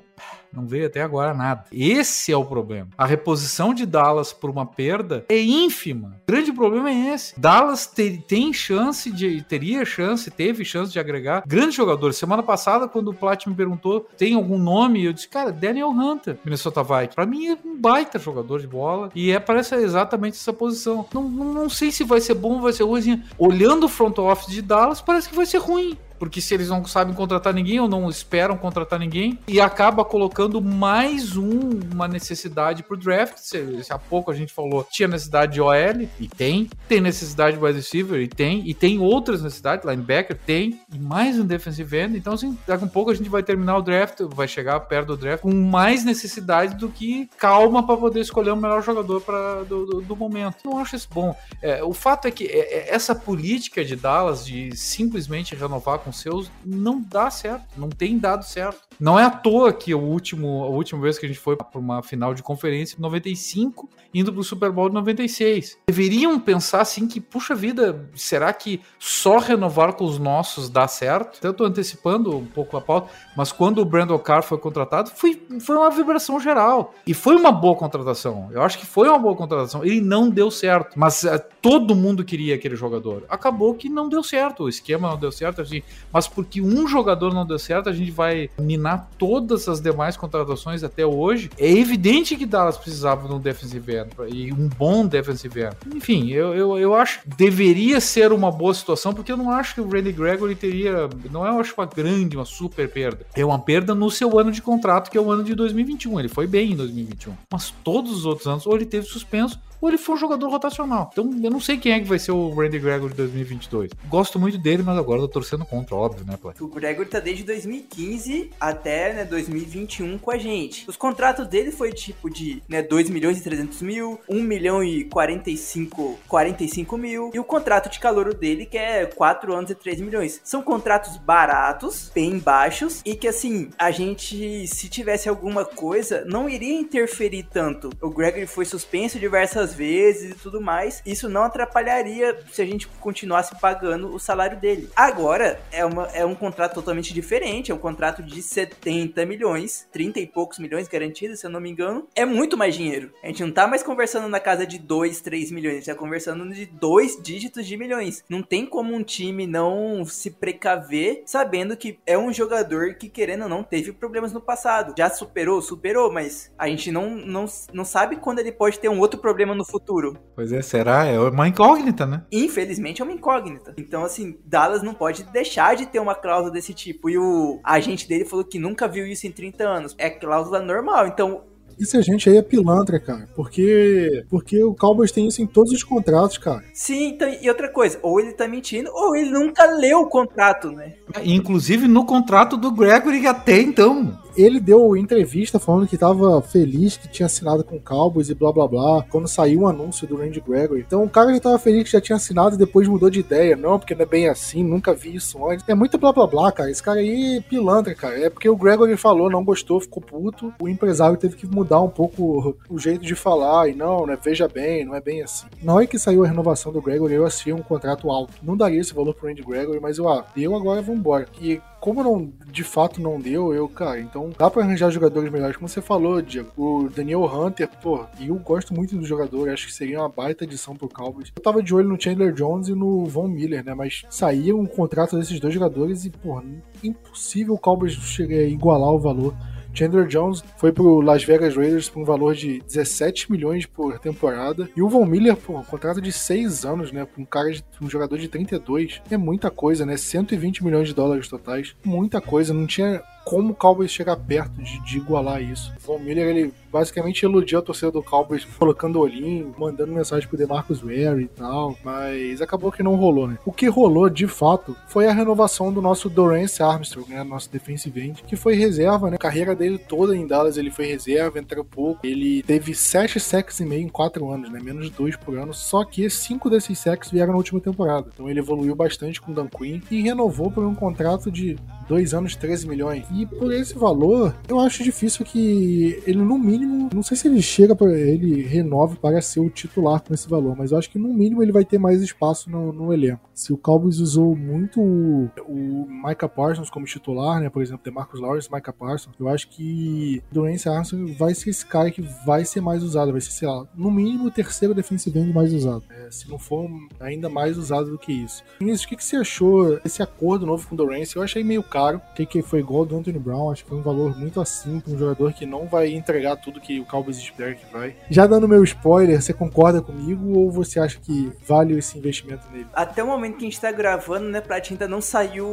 Não veio até agora nada. Esse é o problema. A reposição de Dallas por uma perda é ínfima. O grande problema é esse. Dallas tem chance de. teria chance, teve chance de agregar grandes jogadores. Semana passada, quando o Plat me perguntou tem algum nome, eu disse, cara, Daniel Hunter, Minnesota Vikings. Pra mim é um baita jogador de bola. E é parece exatamente essa posição. Não, não, não sei se vai ser bom ou vai ser ruim. Olhando o front office de Dallas, parece que vai ser ruim porque se eles não sabem contratar ninguém ou não esperam contratar ninguém, e acaba colocando mais um, uma necessidade pro draft. Se, se há pouco a gente falou, tinha necessidade de OL, e tem, tem necessidade de wide receiver, e tem, e tem outras necessidades, linebacker, tem, e mais um defensive end. Então, assim, daqui a um pouco a gente vai terminar o draft, vai chegar perto do draft, com mais necessidade do que calma para poder escolher o melhor jogador pra, do, do, do momento. Não acho isso bom. É, o fato é que é, é, essa política de Dallas de simplesmente renovar com com seus, não dá certo, não tem dado certo. Não é à toa que o último, a última vez que a gente foi para uma final de conferência, 95, indo para o Super Bowl de 96. Deveriam pensar assim que, puxa vida, será que só renovar com os nossos dá certo? Tô antecipando um pouco a pauta, mas quando o Brandon Carr foi contratado, foi, foi uma vibração geral. E foi uma boa contratação. Eu acho que foi uma boa contratação. Ele não deu certo, mas uh, todo mundo queria aquele jogador. Acabou que não deu certo, o esquema não deu certo, assim, mas porque um jogador não deu certo, a gente vai minar todas as demais contratações até hoje. É evidente que Dallas precisava de um defensive end e um bom defensive end. Enfim, eu, eu, eu acho que deveria ser uma boa situação, porque eu não acho que o Randy Gregory teria. Não é, eu acho, uma grande, uma super perda. É uma perda no seu ano de contrato, que é o ano de 2021. Ele foi bem em 2021. Mas todos os outros anos, ou ele teve suspenso, ou ele foi um jogador rotacional. Então eu não sei quem é que vai ser o Randy Gregory de 2022. Gosto muito dele, mas agora tô torcendo contra, óbvio, né, Play? O Gregory tá desde 2015 até né, 2021 com a gente. Os contratos dele foi tipo de né, 2 milhões e 300 mil, 1 milhão e 45, 45 mil, e o contrato de calor dele que é 4 anos e 3 milhões. São contratos baratos, bem baixos, e que assim, a gente, se tivesse alguma coisa, não iria interferir tanto. O Gregory foi suspenso diversas vezes e tudo mais, isso não atrapalharia se a gente continuasse pagando o salário dele. Agora, é, uma, é um contrato totalmente diferente, é um contrato de 70 milhões, 30 e poucos milhões garantidos, se eu não me engano. É muito mais dinheiro. A gente não tá mais conversando na casa de 2, 3 milhões, a gente tá conversando de dois dígitos de milhões. Não tem como um time não se precaver sabendo que é um jogador que, querendo ou não, teve problemas no passado. Já superou? Superou, mas a gente não, não, não sabe quando ele pode ter um outro problema no futuro. Pois é, será? É uma incógnita, né? Infelizmente é uma incógnita. Então, assim, Dallas não pode deixar de ter uma cláusula desse tipo. E o agente dele falou que nunca viu isso em 30 anos. É cláusula normal. Então, esse gente aí é pilantra, cara. Porque, porque o Cowboys tem isso em todos os contratos, cara. Sim, então, e outra coisa, ou ele tá mentindo, ou ele nunca leu o contrato, né? Inclusive no contrato do Gregory até então ele deu entrevista falando que tava feliz que tinha assinado com o Cowboys e blá blá blá, quando saiu o um anúncio do Randy Gregory. Então o cara já tava feliz que já tinha assinado e depois mudou de ideia. Não, porque não é bem assim, nunca vi isso antes. É muito blá blá blá, cara. Esse cara aí é pilantra, cara. É porque o Gregory falou, não gostou, ficou puto. O empresário teve que mudar um pouco o jeito de falar. E não, né? Veja bem, não é bem assim. Na hora que saiu a renovação do Gregory, eu assinei um contrato alto. Não daria esse valor pro Randy Gregory, mas eu, ah, deu agora, vambora. E como não, de fato não deu, eu, cara, então dá pra arranjar jogadores melhores. Como você falou, Diego, o Daniel Hunter, pô, e eu gosto muito do jogador, acho que seria uma baita adição pro Cowboys. Eu tava de olho no Chandler Jones e no Von Miller, né, mas saía um contrato desses dois jogadores e, pô, impossível o Cowboys chegar a igualar o valor Chandler Jones foi pro Las Vegas Raiders por um valor de 17 milhões por temporada. E o Von Miller, pô, um contrato de 6 anos, né? Pra um cara, de, um jogador de 32. É muita coisa, né? 120 milhões de dólares totais. Muita coisa. Não tinha como o Cowboys chegar perto de, de igualar isso. O Von Miller, ele basicamente elogiou a torcida do Cowboys colocando olhinho, mandando mensagem pro DeMarcus Ware e tal, mas acabou que não rolou, né? O que rolou, de fato, foi a renovação do nosso Dorance Armstrong, né? Nosso defensive end, que foi reserva, né? A carreira dele toda em Dallas, ele foi reserva, entrou pouco. Ele teve 7 sacks e meio em 4 anos, né? Menos de 2 por ano, só que 5 desses sacks vieram na última temporada. Então ele evoluiu bastante com o Dan Quinn e renovou por um contrato de 2 anos, 13 milhões. E por esse valor, eu acho difícil que ele, no mínimo, não sei se ele chega para ele renove para ser o titular com esse valor, mas eu acho que no mínimo ele vai ter mais espaço no, no elenco. Se o Cowboys usou muito o, o Micah Parsons como titular, né, por exemplo, DeMarcus Lawrence, Micah Parsons, eu acho que Durance Armstrong vai ser esse cara que vai ser mais usado, vai ser, sei lá, no mínimo o terceiro defensive end mais usado. É, se não for ainda mais usado do que isso. Vinícius, o que, que você achou desse acordo novo com o Durance? Eu achei meio caro, que foi igual do Anthony Brown, acho que foi um valor muito assim para um jogador que não vai entregar tudo que o Cowboys espera que vai. Já dando meu spoiler, você concorda comigo ou você acha que vale esse investimento nele? Até o momento que a gente tá gravando, né, Plat, ainda não saiu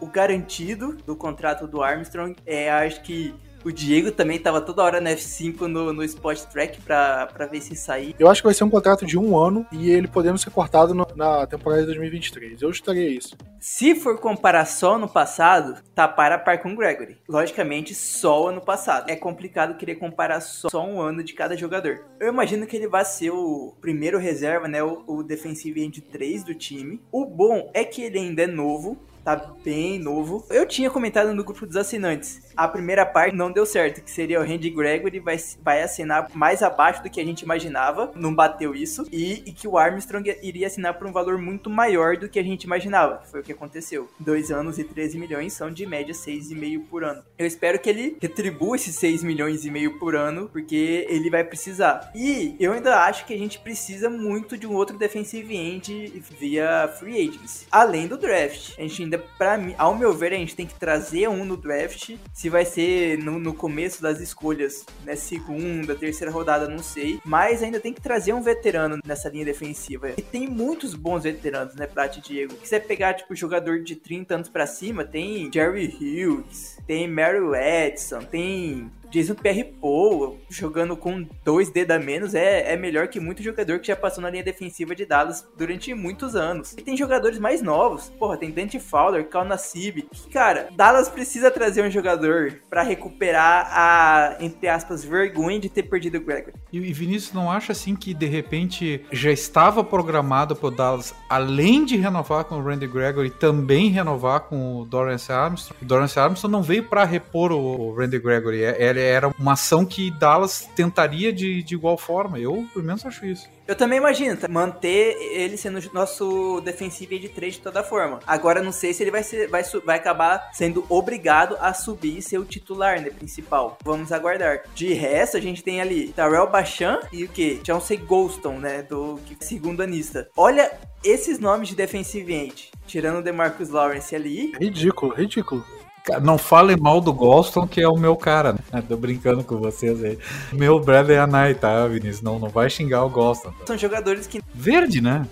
o garantido do contrato do Armstrong. É, acho que o Diego também tava toda hora na F5 no, no Spot Track pra, pra ver se sair. Eu acho que vai ser um contrato de um ano e ele podendo ser cortado no, na temporada de 2023. Eu estaria isso. Se for comparar só no passado, tá para par com o Gregory. Logicamente, só o ano passado. É complicado querer comparar só, só um ano de cada jogador. Eu imagino que ele vai ser o primeiro reserva, né? O, o defensive end 3 do time. O bom é que ele ainda é novo, tá bem novo. Eu tinha comentado no grupo dos assinantes. A primeira parte não deu certo, que seria o Randy Gregory vai, vai assinar mais abaixo do que a gente imaginava, não bateu isso, e, e que o Armstrong iria assinar por um valor muito maior do que a gente imaginava. Foi o que aconteceu. Dois anos e 13 milhões são de média 6,5 por ano. Eu espero que ele retribua esses 6 milhões e meio por ano, porque ele vai precisar. E eu ainda acho que a gente precisa muito de um outro defensive end via free agency, além do draft. A gente ainda, para mim, ao meu ver, a gente tem que trazer um no draft. Se vai ser no, no começo das escolhas, né, segunda, terceira rodada, não sei. Mas ainda tem que trazer um veterano nessa linha defensiva. E tem muitos bons veteranos, né, Prat e Diego. Se você pegar, tipo, jogador de 30 anos para cima, tem Jerry Hughes, tem Mary Edson, tem Jason Pierre Paul jogando com dois dedos a menos é, é melhor que muito jogador que já passou na linha defensiva de Dallas durante muitos anos. E tem jogadores mais novos. Porra, tem Dante Fowler, Cal Nassib. Cara, Dallas precisa trazer um jogador para recuperar a, entre aspas, vergonha de ter perdido o Gregory. E, Vinícius não acha assim que de repente já estava programado pro Dallas, além de renovar com o Randy Gregory, também renovar com o Dorrance Armstrong? O Dorrance Armstrong não veio para repor o, o Randy Gregory. É, ele era uma ação que Dallas tentaria de, de igual forma. Eu, pelo menos, acho isso. Eu também imagino, tá? manter ele sendo nosso defensivo de trade de toda forma. Agora não sei se ele vai, ser, vai, vai acabar sendo obrigado a subir e ser o titular, né, principal. Vamos aguardar. De resto, a gente tem ali Tarell Bachan e o que? Chauncey Golston, né, do segundo anista. Olha esses nomes de defensive end, tirando o DeMarcus Lawrence ali. Ridículo, ridículo. Não fale mal do Goston, que é o meu cara, né? Tô brincando com vocês aí. Meu brother é Anai, tá, Vinícius? Não, não vai xingar o Goston. São jogadores que. Verde, né?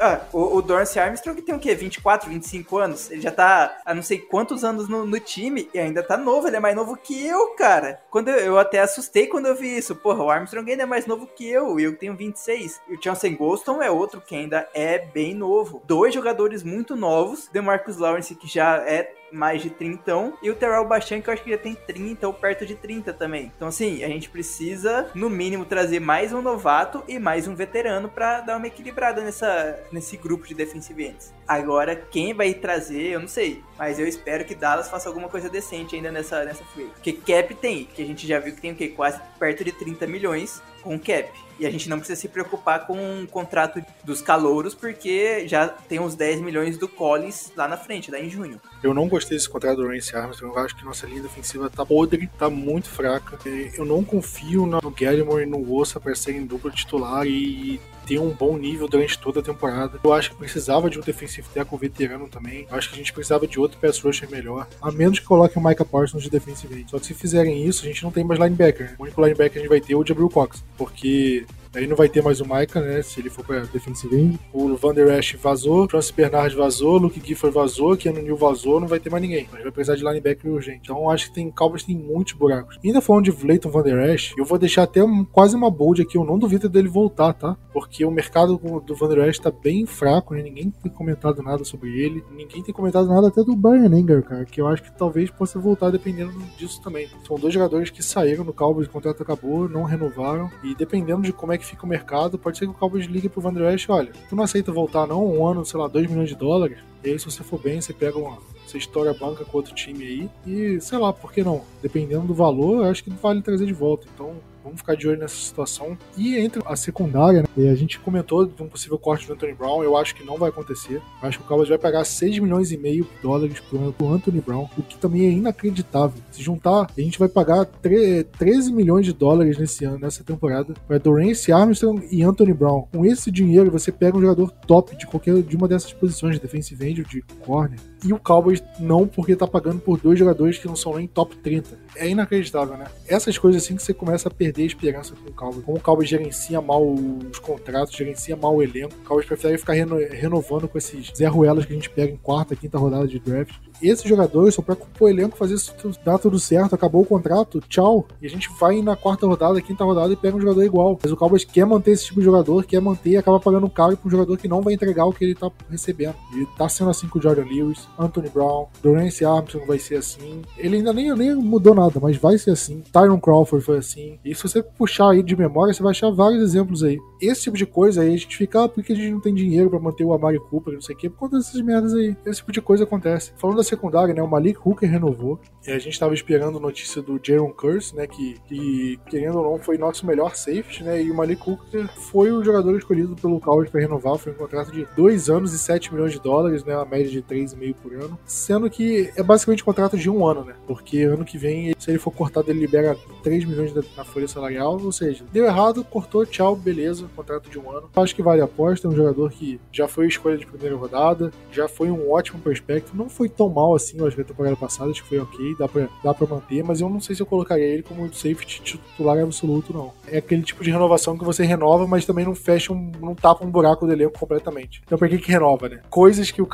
Ah, o, o Dorance Armstrong tem o quê? 24, 25 anos? Ele já tá há não sei quantos anos no, no, time e ainda tá novo. Ele é mais novo que eu, cara. Quando eu, eu, até assustei quando eu vi isso. Porra, o Armstrong ainda é mais novo que eu e eu tenho 26. E o Chauncey Golston é outro que ainda é bem novo. Dois jogadores muito novos. DeMarcus Lawrence, que já é mais de 30 e o Terrell Bachan que eu acho que já tem 30 ou perto de 30 também. Então assim, a gente precisa no mínimo trazer mais um novato e mais um veterano para dar uma equilibrada nessa nesse grupo de defensive ends. Agora quem vai trazer, eu não sei, mas eu espero que Dallas faça alguma coisa decente ainda nessa nessa free. Porque cap tem, que a gente já viu que tem o que quase perto de 30 milhões com cap. E a gente não precisa se preocupar com o contrato dos calouros, porque já tem uns 10 milhões do Collins lá na frente, lá em junho. Eu não gostei desse contrato do Rance Armstrong. Eu acho que nossa linha defensiva tá podre, tá muito fraca. Eu não confio no Gallimore e no Ossa para serem dupla titular e ter um bom nível durante toda a temporada. Eu acho que precisava de um defensive tackle veterano também. Eu acho que a gente precisava de outro pass rusher melhor. A menos que coloque o Micah Parsons de defensive end. Só que se fizerem isso, a gente não tem mais linebacker. O único linebacker que a gente vai ter é o Jabril Cox. Porque Aí não vai ter mais o Micah, né? Se ele for pra defensive end. O Van Der Esch vazou, Francis Bernard vazou, Luke Gifford vazou, Keanu Neal vazou, não vai ter mais ninguém. Gente vai precisar de linebacker urgente. Então acho que tem Cowboys tem muitos buracos. E ainda falando de Vlayton Van Der eu vou deixar até um, quase uma bold aqui. Eu não duvido dele voltar, tá? Porque o mercado do Van Der tá bem fraco, né? Ninguém tem comentado nada sobre ele. Ninguém tem comentado nada até do Brian Enger, cara. Que eu acho que talvez possa voltar dependendo disso também. São dois jogadores que saíram no Cowboys, o contrato acabou, não renovaram. E dependendo de como é que fica o mercado, pode ser que o Cowboys ligue pro Van olha, tu não aceita voltar não, um ano, sei lá, 2 milhões de dólares, e aí se você for bem, você pega uma, você estoura a banca com outro time aí, e sei lá, por que não? Dependendo do valor, eu acho que vale trazer de volta, então Vamos ficar de olho nessa situação. E entre a secundária, né, a gente comentou de um possível corte do Anthony Brown. Eu acho que não vai acontecer. Eu acho que o Cowboys vai pagar 6 milhões e meio de dólares pro Anthony Brown, o que também é inacreditável. Se juntar, a gente vai pagar 13 milhões de dólares nesse ano, nessa temporada, para Dorance Armstrong e Anthony Brown. Com esse dinheiro, você pega um jogador top de qualquer de uma dessas posições, de defensive end ou de corner. E o Cowboys não, porque tá pagando por dois jogadores que não são nem top 30. É inacreditável, né? Essas coisas assim que você começa a perder a esperança com o Cowboys. Como o Cowboys gerencia mal os contratos, gerencia mal o elenco. O Cowboys prefere ficar reno renovando com esses Zé Ruelas que a gente pega em quarta, quinta rodada de draft esses jogadores só pra o elenco fazer isso, dar tudo certo, acabou o contrato, tchau. E a gente vai na quarta rodada, quinta rodada e pega um jogador igual. Mas o Cowboys quer manter esse tipo de jogador, quer manter e acaba pagando caro pra um jogador que não vai entregar o que ele tá recebendo. E tá sendo assim com o Jordan Lewis, Anthony Brown, Dorance Armstrong vai ser assim. Ele ainda nem, nem mudou nada, mas vai ser assim. Tyron Crawford foi assim. E se você puxar aí de memória, você vai achar vários exemplos aí. Esse tipo de coisa aí, a gente fica, ah, porque a gente não tem dinheiro para manter o Amari Cooper, não sei o quê, por conta dessas merdas aí. Esse tipo de coisa acontece. Falando da secundária, né, o Malik Hooker renovou. E a gente tava esperando notícia do Jaron Curse, né, que, que, querendo ou não, foi nosso melhor safety, né, e o Malik Hooker foi o jogador escolhido pelo Cowboys para renovar, foi um contrato de 2 anos e 7 milhões de dólares, né, uma média de 3,5 por ano, sendo que é basicamente um contrato de um ano, né, porque ano que vem, se ele for cortado, ele libera 3 milhões na folha salarial, ou seja, deu errado, cortou, tchau, beleza, contrato de um ano. Acho que vale a aposta, é um jogador que já foi escolha de primeira rodada, já foi um ótimo prospecto, não foi tão mal assim, eu acho que a temporada passada, acho que foi ok, dá pra, dá pra manter, mas eu não sei se eu colocaria ele como safety titular absoluto, não. É aquele tipo de renovação que você renova, mas também não fecha, um, não tapa um buraco do elenco completamente. Então por que que renova, né? Coisas que o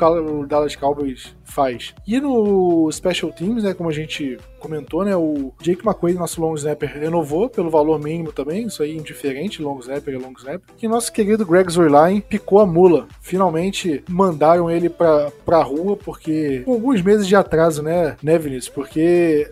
Dallas Cowboys faz. E no Special Teams, né, como a gente comentou, né, o Jake McQuaid, nosso long snapper, renovou pelo valor mínimo também, isso aí indiferente, long snapper é long snapper. E nosso querido Greg Zerline picou a mula. Finalmente mandaram ele pra, pra rua, porque com alguns meses de atraso, né, né, Vinícius? Porque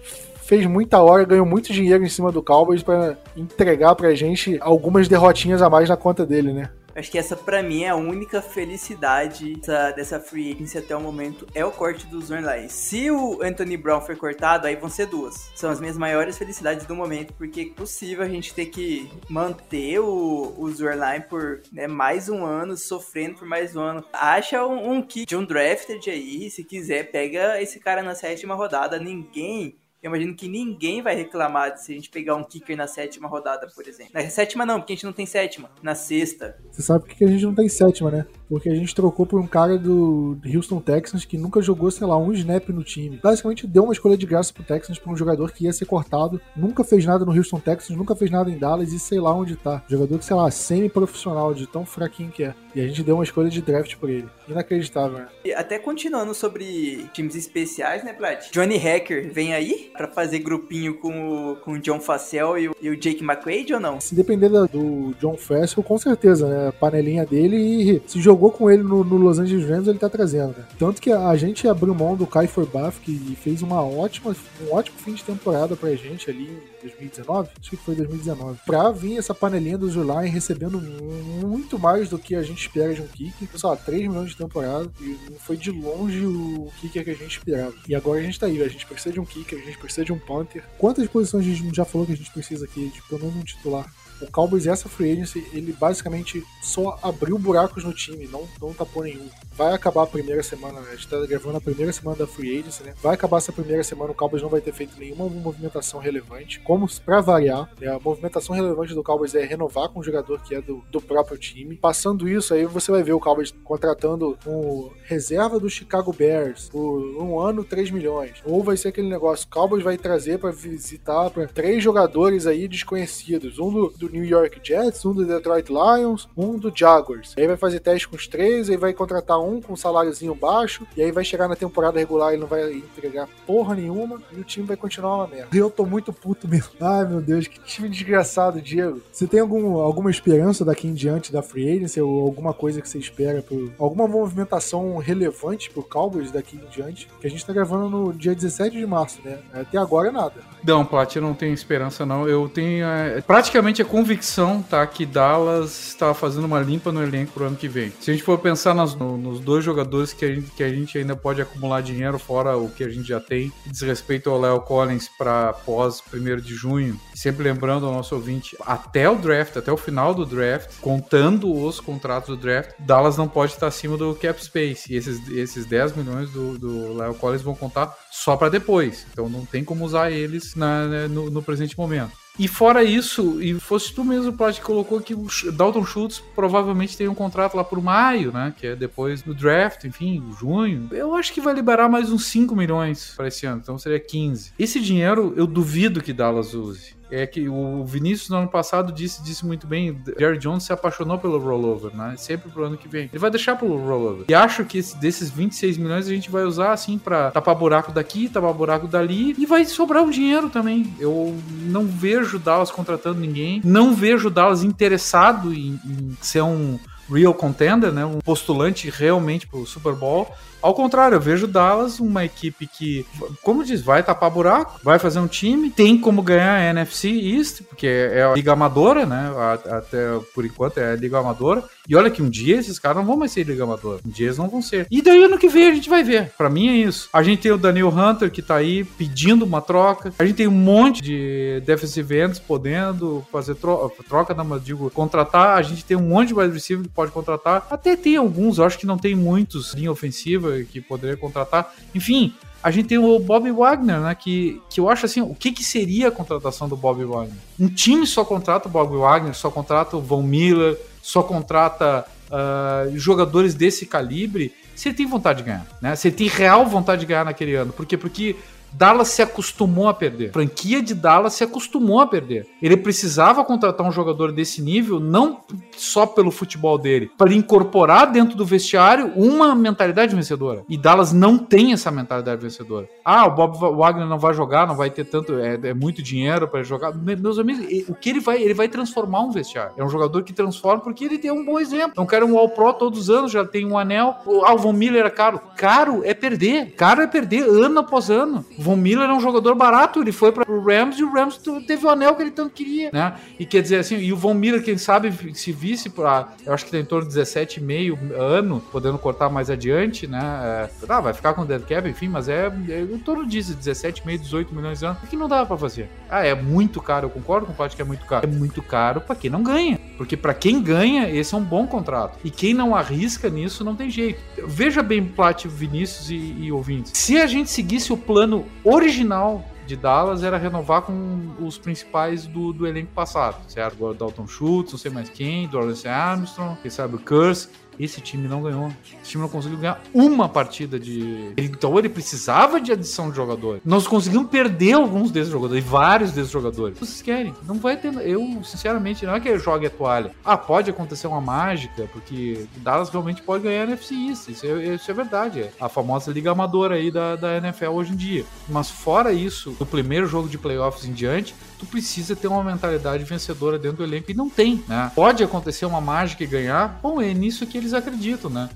fez muita hora, ganhou muito dinheiro em cima do Cowboys para entregar pra gente algumas derrotinhas a mais na conta dele, né? Acho que essa para mim é a única felicidade dessa, dessa free agency até o momento é o corte dos Zornline. Se o Anthony Brown for cortado, aí vão ser duas. São as minhas maiores felicidades do momento, porque é possível a gente ter que manter o, o Zornline por né, mais um ano, sofrendo por mais um ano. Acha um, um kit de um drafted aí, se quiser, pega esse cara na sétima rodada. Ninguém eu imagino que ninguém vai reclamar se a gente pegar um kicker na sétima rodada, por exemplo. Na sétima não, porque a gente não tem sétima. Na sexta. Você sabe por que a gente não tem sétima, né? Porque a gente trocou por um cara do Houston Texans que nunca jogou, sei lá, um snap no time. Basicamente deu uma escolha de graça pro Texans pra um jogador que ia ser cortado. Nunca fez nada no Houston Texans, nunca fez nada em Dallas e sei lá onde tá. Jogador que, sei lá, semi-profissional, de tão fraquinho que é. E a gente deu uma escolha de draft por ele. Inacreditável, né? E até continuando sobre times especiais, né, Plat? Johnny Hacker vem aí? para fazer grupinho com o, com o John Facel e o, e o Jake McQuaid ou não? Se depender do John Facel, com certeza, né? A panelinha dele e se jogou com ele no, no Los Angeles Rams, ele tá trazendo, né? Tanto que a gente abriu mão do Kai Forbath, que fez uma ótima, um ótimo fim de temporada pra gente ali 2019, acho que foi 2019, pra vir essa panelinha do July recebendo muito mais do que a gente espera de um kicker. Sei lá, 3 milhões de temporada e não foi de longe o kicker que a gente esperava. E agora a gente tá aí, a gente precisa de um kicker, a gente precisa de um punter. Quantas posições a gente já falou que a gente precisa aqui? De pelo menos um titular. O Cowboys, essa free agency, ele basicamente só abriu buracos no time, não, não tapou nenhum. Vai acabar a primeira semana, a gente tá gravando a primeira semana da free agency, né? Vai acabar essa primeira semana, o Cowboys não vai ter feito nenhuma movimentação relevante. Como para variar, né? a movimentação relevante do Cowboys é renovar com um jogador que é do, do próprio time. Passando isso, aí você vai ver o Cowboys contratando um reserva do Chicago Bears por um ano, 3 milhões. Ou vai ser aquele negócio, o Cowboys vai trazer para visitar para três jogadores aí desconhecidos. Um do, do New York Jets, um do Detroit Lions, um do Jaguars. Aí vai fazer teste com os três, aí vai contratar um com um saláriozinho baixo, e aí vai chegar na temporada regular e não vai entregar porra nenhuma, e o time vai continuar uma merda. Eu tô muito puto mesmo. Ai meu Deus, que time desgraçado, Diego. Você tem algum, alguma esperança daqui em diante da Free Agency, ou alguma coisa que você espera, por, alguma movimentação relevante pro Cowboys daqui em diante? Que a gente tá gravando no dia 17 de março, né? Até agora nada. Não, Plat, eu não tenho esperança não. Eu tenho é, praticamente a convicção, tá, que Dallas está fazendo uma limpa no elenco pro ano que vem. Se a gente for pensar nas, no, nos dois jogadores que a, gente, que a gente ainda pode acumular dinheiro fora o que a gente já tem, diz respeito ao Léo Collins para pós 1 de junho, sempre lembrando ao nosso ouvinte, até o draft, até o final do draft, contando os contratos do draft, Dallas não pode estar acima do cap space. E esses, esses 10 milhões do, do Léo Collins vão contar só para depois. Então não tem como usar eles na, né, no, no presente momento. E fora isso, e fosse tu mesmo, Plot, que colocou que o Dalton Schultz provavelmente tem um contrato lá por maio, né? Que é depois do draft, enfim, junho. Eu acho que vai liberar mais uns 5 milhões para esse ano, então seria 15. Esse dinheiro eu duvido que Dallas use. É que o Vinícius no ano passado disse, disse muito bem, Jerry Jones se apaixonou pelo rollover, né? Sempre pro ano que vem. Ele vai deixar pelo rollover. E acho que esse, desses 26 milhões a gente vai usar assim para tapar buraco daqui, tapar buraco dali e vai sobrar um dinheiro também. Eu não vejo Dallas contratando ninguém, não vejo Dallas interessado em, em ser um real contender, né? Um postulante realmente pro Super Bowl. Ao contrário, eu vejo Dallas uma equipe que, como diz, vai tapar buraco, vai fazer um time, tem como ganhar a NFC East, porque é a liga amadora, né? Até por enquanto é a liga amadora. E olha que um dia esses caras não vão mais ser liga amadora. Um dia eles não vão ser. E daí ano que vem a gente vai ver. Para mim é isso. A gente tem o Daniel Hunter que tá aí pedindo uma troca. A gente tem um monte de defensive ends podendo fazer tro troca, não, mas digo, contratar. A gente tem um monte de wide receiver que pode contratar. Até tem alguns, eu acho que não tem muitos linha ofensiva que poderia contratar. Enfim, a gente tem o Bob Wagner, né? Que, que eu acho assim, o que, que seria a contratação do Bob Wagner? Um time só contrata o Bob Wagner, só contrata o Von Miller, só contrata uh, jogadores desse calibre, se ele tem vontade de ganhar, né? Se ele tem real vontade de ganhar naquele ano. Por quê? Porque Dallas se acostumou a perder. A franquia de Dallas se acostumou a perder. Ele precisava contratar um jogador desse nível, não só pelo futebol dele, para incorporar dentro do vestiário uma mentalidade vencedora. E Dallas não tem essa mentalidade vencedora. Ah, o Bob Wagner não vai jogar, não vai ter tanto, é, é muito dinheiro para jogar. Meus amigos, o que ele vai, ele vai transformar um vestiário. É um jogador que transforma porque ele tem um bom exemplo. Não quero um All Pro todos os anos, já tem um anel. O Alvon Miller é caro. Caro é perder. Caro é perder ano após ano. Von Miller é um jogador barato, ele foi para o Rams e o Rams teve o anel que ele tanto queria, né? E quer dizer assim, e o Von Miller, quem sabe, se visse para, eu acho que tem em torno de 17,5 ano, podendo cortar mais adiante, né? É, ah, vai ficar com o dead cap, enfim, mas é, é em torno disso, 17,5, 18 milhões de anos, o que não dava para fazer? Ah, é muito caro, eu concordo com o Paty que é muito caro. É muito caro para quem não ganha, porque para quem ganha, esse é um bom contrato. E quem não arrisca nisso não tem jeito. Veja bem, Plat, Vinícius e, e ouvintes, se a gente seguisse o plano original de Dallas era renovar com os principais do, do elenco passado, certo? O Dalton Schultz, não sei mais quem, Dorance Armstrong, quem sabe o Curse. Esse time não ganhou. Esse time não conseguiu ganhar uma partida de. Então ele precisava de adição de jogadores. Nós conseguimos perder alguns desses jogadores, vários desses jogadores. Vocês querem? Não vai ter. Eu, sinceramente, não é que eu jogue a toalha. Ah, pode acontecer uma mágica, porque Dallas realmente pode ganhar a NFC East. Isso é, isso é verdade. É a famosa liga amadora aí da, da NFL hoje em dia. Mas fora isso, no primeiro jogo de playoffs em diante, tu precisa ter uma mentalidade vencedora dentro do elenco e não tem, né? Pode acontecer uma mágica e ganhar, bom, é nisso que eles acreditam, né?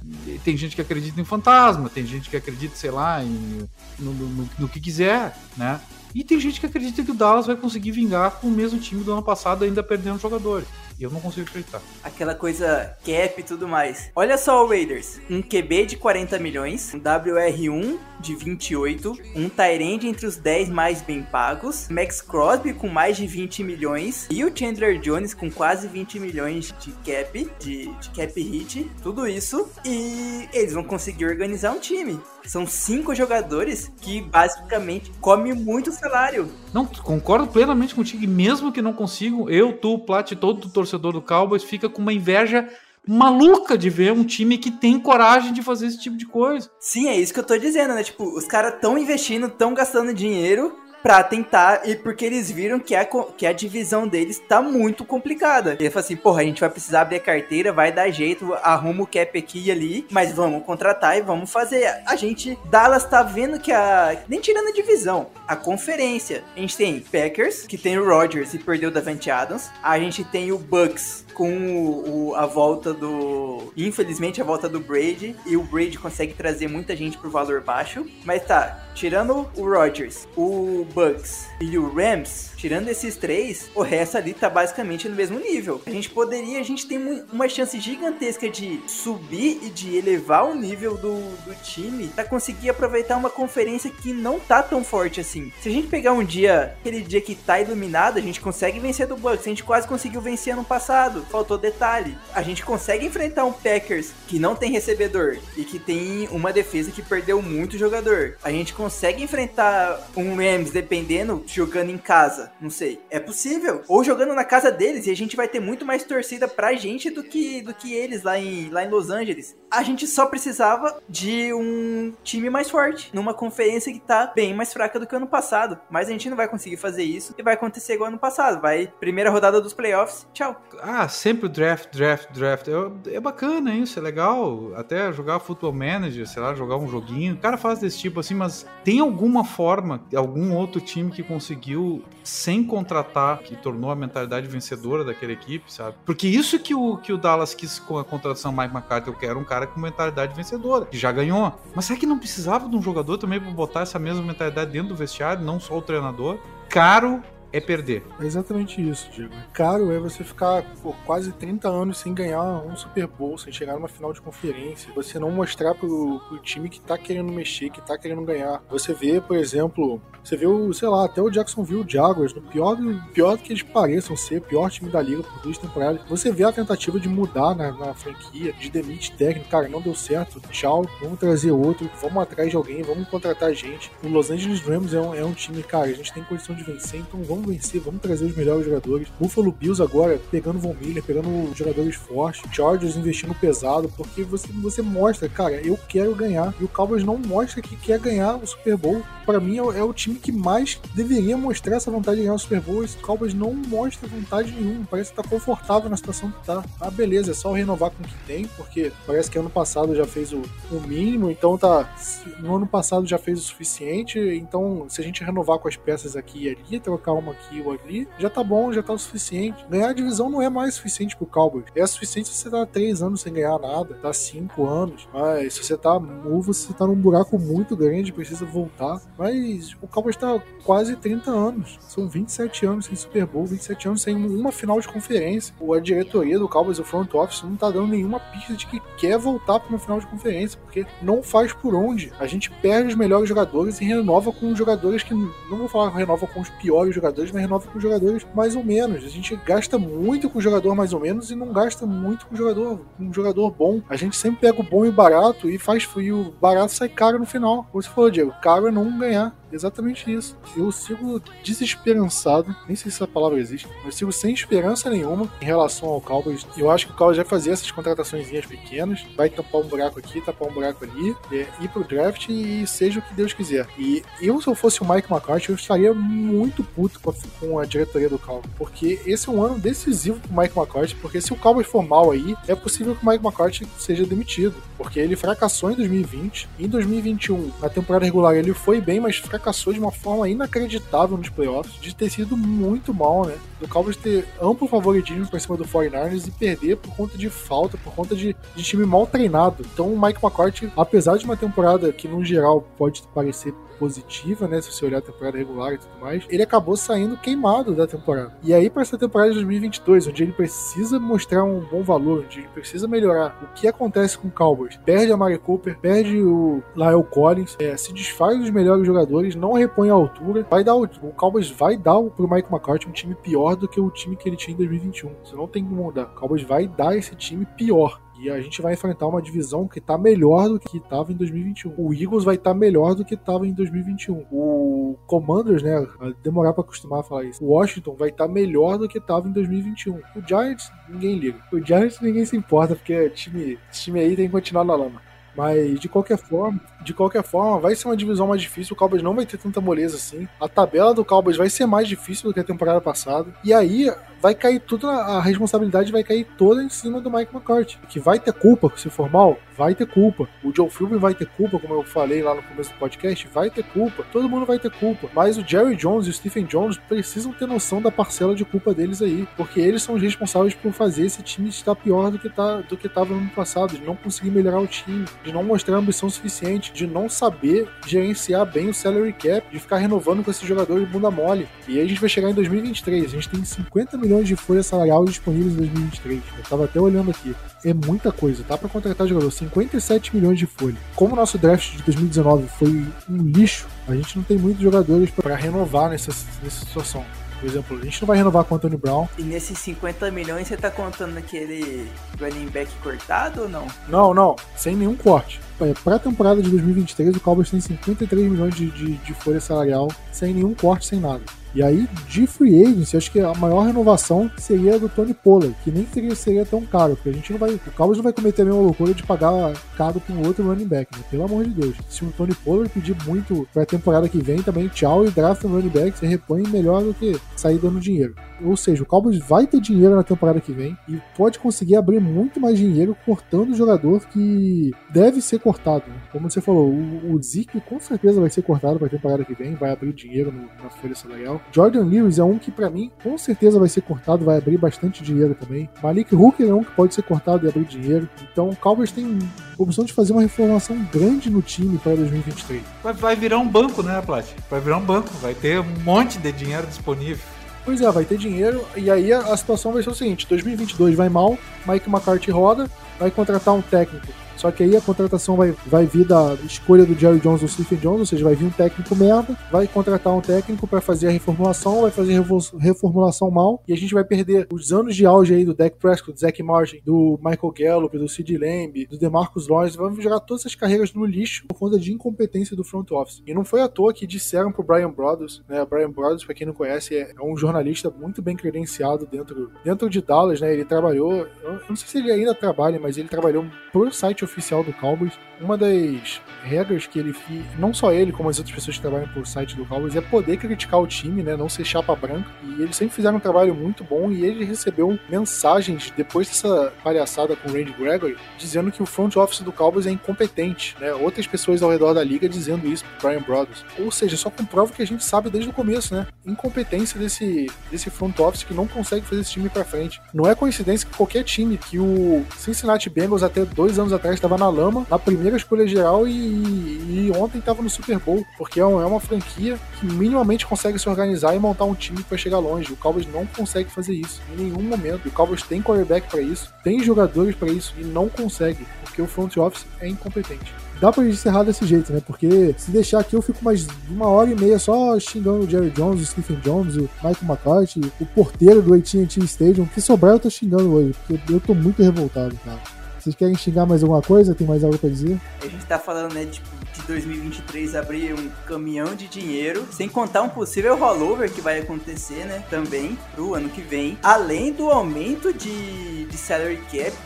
Tem gente que acredita em fantasma, tem gente que acredita, sei lá, em, no, no, no que quiser, né? E tem gente que acredita que o Dallas vai conseguir vingar com o mesmo time do ano passado, ainda perdendo jogadores. E eu não consigo acreditar. Aquela coisa cap e tudo mais. Olha só o Raiders. Um QB de 40 milhões, um WR1 de 28, um Tyrande entre os 10 mais bem pagos, Max Crosby com mais de 20 milhões e o Chandler Jones com quase 20 milhões de cap, de, de cap hit, tudo isso. E eles vão conseguir organizar um time. São cinco jogadores que basicamente comem muito salário. Não, concordo plenamente contigo. E mesmo que não consigam, eu, tu, Plat, todo torcedor do Cowboys fica com uma inveja maluca de ver um time que tem coragem de fazer esse tipo de coisa. Sim, é isso que eu tô dizendo, né? Tipo, os caras tão investindo, tão gastando dinheiro pra tentar, e porque eles viram que a, que a divisão deles tá muito complicada. Ele falou assim, porra, a gente vai precisar abrir a carteira, vai dar jeito, arruma o cap aqui e ali, mas vamos contratar e vamos fazer. A gente, Dallas tá vendo que a, nem tirando a divisão, a conferência, a gente tem Packers, que tem o Rodgers e perdeu o Davante Adams, a gente tem o Bucks, com o, o, a volta do. Infelizmente, a volta do Brady. E o Brady consegue trazer muita gente por valor baixo. Mas tá, tirando o Rodgers, o Bucks e o Rams, tirando esses três, o resto ali tá basicamente no mesmo nível. A gente poderia, a gente tem uma chance gigantesca de subir e de elevar o nível do, do time para conseguir aproveitar uma conferência que não tá tão forte assim. Se a gente pegar um dia, aquele dia que tá iluminado, a gente consegue vencer do Bucks. A gente quase conseguiu vencer ano passado. Faltou detalhe. A gente consegue enfrentar um Packers que não tem recebedor e que tem uma defesa que perdeu muito jogador. A gente consegue enfrentar um Rams dependendo, jogando em casa, não sei. É possível. Ou jogando na casa deles e a gente vai ter muito mais torcida pra gente do que, do que eles lá em, lá em Los Angeles. A gente só precisava de um time mais forte, numa conferência que tá bem mais fraca do que ano passado. Mas a gente não vai conseguir fazer isso e vai acontecer igual ano passado. Vai, primeira rodada dos playoffs, tchau. Ah, sempre o draft, draft, draft. É, é bacana isso, é legal. Até jogar futebol manager, sei lá, jogar um joguinho. O cara faz desse tipo assim, mas tem alguma forma, algum outro time que conseguiu, sem contratar, que tornou a mentalidade vencedora daquela equipe, sabe? Porque isso que o, que o Dallas quis com a contratação Mike McCarthy, eu quero um cara com mentalidade vencedora, que já ganhou. Mas será que não precisava de um jogador também para botar essa mesma mentalidade dentro do vestiário, não só o treinador? Caro é perder. É exatamente isso, Diego. Caro é você ficar por quase 30 anos sem ganhar um Super Bowl, sem chegar numa final de conferência, você não mostrar pro, pro time que tá querendo mexer, que tá querendo ganhar. Você vê, por exemplo, você vê o, sei lá, até o Jacksonville Jaguars, no pior, pior que eles pareçam ser, pior time da liga por duas temporadas. Você vê a tentativa de mudar na, na franquia, de demite técnico, cara, não deu certo, tchau, vamos trazer outro, vamos atrás de alguém, vamos contratar gente. O Los Angeles Rams é um, é um time, cara, a gente tem condição de vencer, então vamos vamos vencer, vamos trazer os melhores jogadores. Buffalo Bills agora pegando Von Miller, pegando jogadores fortes. Chargers investindo pesado, porque você, você mostra, cara, eu quero ganhar. E o Cowboys não mostra que quer ganhar o Super Bowl. Para mim é, é, o time que mais deveria mostrar essa vontade de ganhar o Super Bowl. Esse Cowboys não mostra vontade nenhuma. Parece que tá confortável na situação que tá. Ah, beleza, é só renovar com o que tem, porque parece que ano passado já fez o, o mínimo, então tá. No ano passado já fez o suficiente. Então, se a gente renovar com as peças aqui e ali, trocar uma aqui ou ali, já tá bom, já tá o suficiente. Ganhar a divisão não é mais suficiente pro Cowboys. É suficiente se você tá três anos sem ganhar nada, tá cinco anos. Mas se você tá novo, você tá num buraco muito grande, precisa voltar. Mas o Cowboys tá quase 30 anos. São 27 anos sem Super Bowl, 27 anos sem uma final de conferência. A diretoria do Cowboys, o front office, não tá dando nenhuma pista de que quer voltar para uma final de conferência, porque não faz por onde. A gente perde os melhores jogadores e renova com jogadores que não vou falar renova com os piores jogadores, mas renova com jogadores mais ou menos. A gente gasta muito com jogador mais ou menos e não gasta muito com jogador, com um jogador bom. A gente sempre pega o bom e o barato e faz e o barato sai caro no final. Como você falou, Diego, caro é não ganhar. Exatamente isso. Eu sigo desesperançado, nem sei se essa palavra existe, mas sigo sem esperança nenhuma em relação ao Cowboys. Eu acho que o Cowboys vai fazer essas contratações pequenas, vai tampar um buraco aqui, tapar um buraco ali, é, ir pro draft e seja o que Deus quiser. E eu, se eu fosse o Mike McCarthy, eu estaria muito puto com a, diretoria do Cowboys, porque esse é um ano decisivo pro Mike McCarthy, porque se o Cowboys for mal aí, é possível que o Mike McCarthy seja demitido, porque ele fracassou em 2020, em 2021, na temporada regular ele foi bem, mas fracassou de uma forma inacreditável nos playoffs, de ter sido muito mal, né? Do Cowboys ter amplo favoritismo por cima do 49ers e perder por conta de falta, por conta de, de time mal treinado. Então o Mike McCarthy, apesar de uma temporada que no geral pode parecer positiva, né? Se você olhar a temporada regular e tudo mais, ele acabou saindo queimado da temporada. E aí, para essa temporada de 2022, onde ele precisa mostrar um bom valor, onde ele precisa melhorar, o que acontece com o Cowboys? Perde a Mari Cooper, perde o Lyle Collins, é, se desfaz dos melhores jogadores, não repõe a altura, vai dar o, o Cowboys vai dar pro Mike McCarthy um time pior do que o time que ele tinha em 2021. Você não tem como mudar. O Cowboys vai dar esse time pior. E a gente vai enfrentar uma divisão que está melhor do que estava em 2021. O Eagles vai estar tá melhor do que estava em 2021. O Commanders, né, demorar para acostumar a falar isso. O Washington vai estar tá melhor do que estava em 2021. O Giants, ninguém liga. O Giants ninguém se importa porque time, time aí tem que continuar na lama. Mas de qualquer forma, de qualquer forma, vai ser uma divisão mais difícil. O Cowboys não vai ter tanta moleza assim. A tabela do Cowboys vai ser mais difícil do que a temporada passada. E aí vai cair tudo, a responsabilidade vai cair toda em cima do Mike McCarthy. Que vai ter culpa se for mal, vai ter culpa. O Joe Philbin vai ter culpa, como eu falei lá no começo do podcast, vai ter culpa. Todo mundo vai ter culpa. Mas o Jerry Jones e o Stephen Jones precisam ter noção da parcela de culpa deles aí, porque eles são os responsáveis por fazer esse time estar pior do que tá do que estava no ano passado, de não conseguir melhorar o time, de não mostrar ambição suficiente, de não saber gerenciar bem o salary cap, de ficar renovando com esses jogadores de bunda mole. E aí a gente vai chegar em 2023, a gente tem 50 milhões milhões de folha salarial disponíveis em 2023. Eu tava até olhando aqui. É muita coisa, tá para contratar jogador. 57 milhões de folha. Como o nosso draft de 2019 foi um lixo, a gente não tem muitos jogadores para renovar nessa, nessa situação. Por exemplo, a gente não vai renovar com o Anthony Brown. E nesses 50 milhões você tá contando aquele running back cortado ou não? Não, não, sem nenhum corte. é, pra temporada de 2023, o Cowboys tem 53 milhões de, de, de folha salarial, sem nenhum corte, sem nada. E aí, de free agency, acho que a maior renovação seria a do Tony Pollard, que nem seria, seria tão caro, porque a gente não vai. O Cowboys não vai cometer a mesma loucura de pagar caro para um outro running back, né? Pelo amor de Deus. Se o Tony Pollard pedir muito para a temporada que vem, também tchau e draft um running back, você repõe melhor do que sair dando dinheiro. Ou seja, o Cowboys vai ter dinheiro na temporada que vem e pode conseguir abrir muito mais dinheiro cortando o jogador que deve ser cortado. Né? Como você falou, o, o Zeke com certeza vai ser cortado para a temporada que vem, vai abrir dinheiro no, na folha salarial. Jordan Lewis é um que para mim com certeza vai ser cortado, vai abrir bastante dinheiro também. Malik Hooker é um que pode ser cortado e abrir dinheiro. Então o Cowboys tem a opção de fazer uma reformação grande no time para 2023. Vai, vai virar um banco, né, Plat? Vai virar um banco, vai ter um monte de dinheiro disponível. Pois é, vai ter dinheiro, e aí a, a situação vai ser o seguinte: 2022 vai mal, Mike McCarthy roda, vai contratar um técnico só que aí a contratação vai, vai vir da escolha do Jerry Jones ou Stephen Jones, ou seja, vai vir um técnico merda, vai contratar um técnico para fazer a reformulação, vai fazer reformulação mal, e a gente vai perder os anos de auge aí do Dak Prescott, do Zach Martin, do Michael Gallup, do Sid Lamb, do DeMarcus Lawrence, vamos jogar todas essas carreiras no lixo por conta de incompetência do front office. E não foi à toa que disseram pro Brian Brothers, né, Brian Brothers, para quem não conhece, é um jornalista muito bem credenciado dentro, dentro de Dallas, né, ele trabalhou, eu não sei se ele ainda trabalha, mas ele trabalhou pro site oficial do Cowboys. Uma das regras que ele não só ele, como as outras pessoas que trabalham por site do Cowboys, é poder criticar o time, né? Não ser chapa branca. E eles sempre fizeram um trabalho muito bom e ele recebeu mensagens depois dessa palhaçada com o Randy Gregory, dizendo que o front office do Cowboys é incompetente, né? Outras pessoas ao redor da liga dizendo isso pro Brian Brothers. Ou seja, só comprova o que a gente sabe desde o começo, né? Incompetência desse, desse front office que não consegue fazer esse time para frente. Não é coincidência que qualquer time que o Cincinnati Bengals até dois anos atrás estava na lama, na primeira escolha geral e, e ontem estava no Super Bowl, porque é uma franquia que minimamente consegue se organizar e montar um time para chegar longe. O Cowboys não consegue fazer isso em nenhum momento. O Cowboys tem quarterback para isso, tem jogadores para isso e não consegue, porque o front office é incompetente dá pra encerrar desse jeito, né? Porque se deixar aqui eu fico mais uma hora e meia só xingando o Jerry Jones, o Stephen Jones, o Michael McCarthy, o porteiro do AT&T Stadium. Que sobrar eu tô xingando hoje, porque eu tô muito revoltado, cara. Vocês querem xingar mais alguma coisa? Tem mais algo pra dizer? A gente tá falando, né, de 2023 abrir um caminhão de dinheiro, sem contar um possível rollover que vai acontecer, né, também, pro ano que vem. Além do aumento de, de salary cap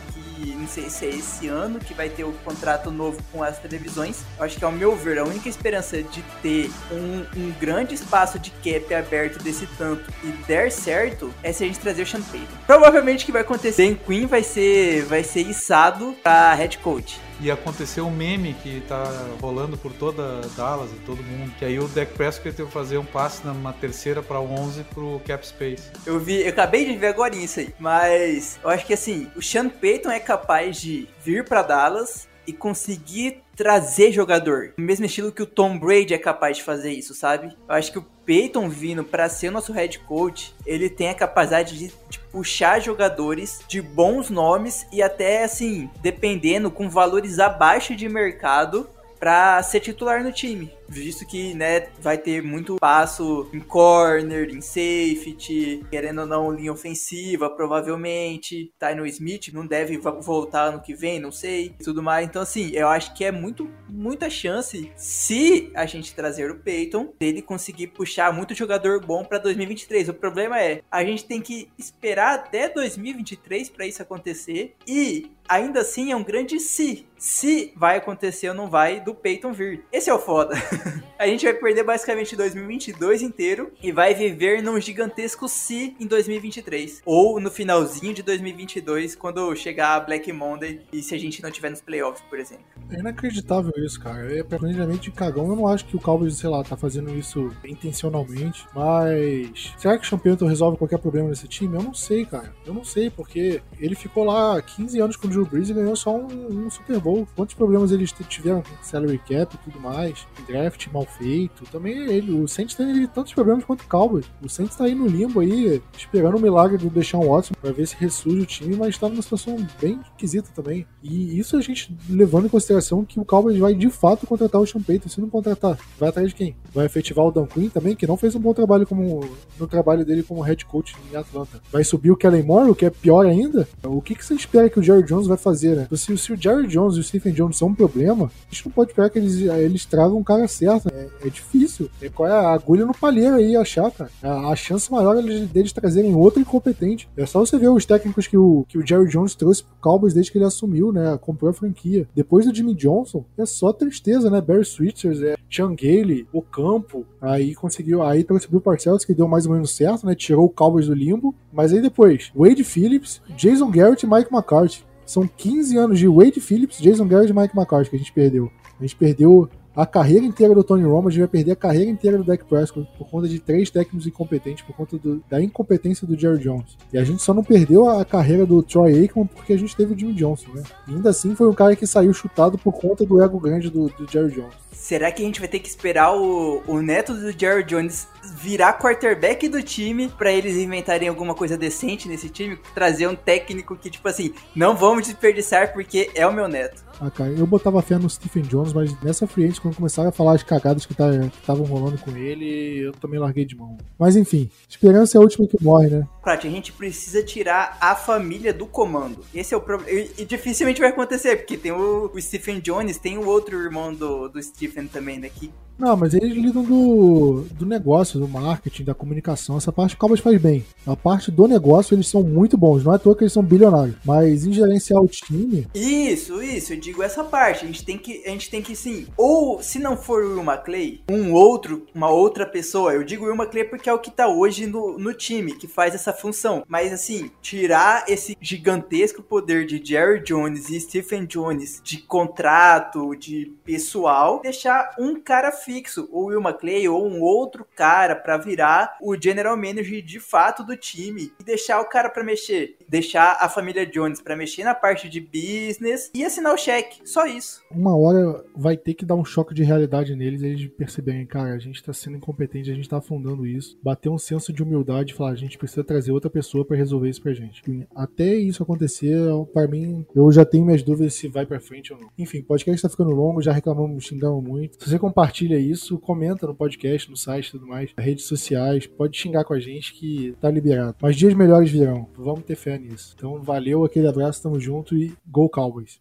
não sei se é esse ano que vai ter o contrato novo com as televisões. Eu acho que, ao meu ver, a única esperança de ter um, um grande espaço de cap aberto desse tanto e der certo é se a gente trazer o Sean. Provavelmente o que vai acontecer em Queen vai ser, vai ser içado pra head coach. E aconteceu um meme que tá rolando por toda Dallas e todo mundo, que aí o Dak Prescott teve que fazer um passe numa terceira para 11 pro cap space. Eu vi, eu acabei de ver agora isso aí, mas eu acho que assim, o Sean Payton é capaz de vir para Dallas e conseguir trazer jogador. No mesmo estilo que o Tom Brady é capaz de fazer isso, sabe? Eu acho que o Peyton vindo para ser nosso head coach, ele tem a capacidade de, de, puxar jogadores de bons nomes e até assim, dependendo, com valores abaixo de mercado para ser titular no time visto que, né, vai ter muito passo em corner, em safety, querendo ou não, linha ofensiva, provavelmente. Tyno Smith não deve voltar ano que vem, não sei, tudo mais. Então, assim, eu acho que é muito, muita chance, se a gente trazer o Peyton, dele conseguir puxar muito jogador bom para 2023. O problema é, a gente tem que esperar até 2023 para isso acontecer e ainda assim é um grande se. Se vai acontecer ou não vai do Peyton vir. Esse é o foda. a gente vai perder basicamente 2022 inteiro e vai viver num gigantesco si em 2023. Ou no finalzinho de 2022, quando chegar a Black Monday e se a gente não tiver nos playoffs, por exemplo. É inacreditável isso, cara. É planejamento de cagão. Eu não acho que o Cowboys, sei lá, tá fazendo isso intencionalmente. Mas será que o Champion resolve qualquer problema nesse time? Eu não sei, cara. Eu não sei, porque ele ficou lá 15 anos com o Drew Brees e ganhou só um, um Super Bowl. Quantos problemas eles tiveram com salary cap e tudo mais, draft? Draft mal feito. Também ele, o Saints tem tantos problemas quanto o Cowboys. O Saints tá aí no limbo aí, esperando o milagre do Deshaun Watson para ver se ressurge o time, mas tá numa situação bem esquisita também. E isso a gente levando em consideração que o Cowboys vai de fato contratar o Sean Payton. Se não contratar, vai atrás de quem? Vai efetivar o Dan Quinn também, que não fez um bom trabalho como no trabalho dele como head coach em Atlanta. Vai subir o Kellen Moore, o que é pior ainda. O que, que você espera que o Jerry Jones vai fazer, né? Se, se o Jerry Jones e o Stephen Jones são um problema, a gente não pode esperar que eles, eles tragam um cara certo. É, é difícil. É, qual é a agulha no palheiro aí achar, cara? A, a chance maior é deles trazerem outro incompetente. É só você ver os técnicos que o, que o Jerry Jones trouxe pro Cowboys desde que ele assumiu, né? Comprou a franquia. Depois do Jimmy Johnson, é só tristeza, né? Barry Switchers, é Sean o Campo. Aí conseguiu, aí trouxe o Parcells, que deu mais ou menos certo, né? Tirou o Cowboys do limbo. Mas aí depois, Wade Phillips, Jason Garrett e Mike McCarthy. São 15 anos de Wade Phillips, Jason Garrett e Mike McCarthy que a gente perdeu. A gente perdeu a carreira inteira do Tony Romo, a gente vai perder a carreira inteira do Dak Prescott por conta de três técnicos incompetentes, por conta do, da incompetência do Jerry Jones. E a gente só não perdeu a carreira do Troy Aikman porque a gente teve o Jimmy Johnson, né? E ainda assim foi um cara que saiu chutado por conta do ego grande do, do Jerry Jones. Será que a gente vai ter que esperar o, o neto do Jerry Jones virar quarterback do time para eles inventarem alguma coisa decente nesse time? Trazer um técnico que, tipo assim, não vamos desperdiçar porque é o meu neto. Ah, cara, eu botava fé no Stephen Jones, mas nessa free quando começaram a falar as cagadas que tá, estavam rolando com ele, eu também larguei de mão. Mas enfim, esperança é a última que morre, né? Prat, a gente precisa tirar a família do comando. Esse é o problema. E, e, dificilmente vai acontecer, porque tem o, o, Stephen Jones, tem o outro irmão do, do Stephen também, né? Que não, mas eles lidam do, do negócio, do marketing, da comunicação. Essa parte o Cowboys faz bem. A parte do negócio, eles são muito bons. Não é à toa que eles são bilionários. Mas em gerenciar o time. Isso, isso. Eu digo essa parte. A gente tem que, a gente tem que sim. Ou se não for o Will McClay, um outro, uma outra pessoa. Eu digo Will McClay porque é o que tá hoje no, no time, que faz essa função. Mas assim, tirar esse gigantesco poder de Jerry Jones e Stephen Jones de contrato, de pessoal, deixar um cara o Will McClay ou um outro cara para virar o general manager de fato do time e deixar o cara para mexer, deixar a família Jones para mexer na parte de business e assinar o cheque, só isso. Uma hora vai ter que dar um choque de realidade neles, eles perceberem, cara, a gente tá sendo incompetente, a gente tá afundando isso, bater um senso de humildade e falar, a gente precisa trazer outra pessoa para resolver isso pra gente. Até isso acontecer, para mim, eu já tenho minhas dúvidas se vai para frente ou não. Enfim, podcast tá ficando longo, já reclamamos, xingamos muito. Se você compartilha isso, comenta no podcast, no site tudo mais, redes sociais, pode xingar com a gente que tá liberado. Mas dias melhores virão, vamos ter fé nisso. Então valeu, aquele abraço, tamo junto e Go Cowboys!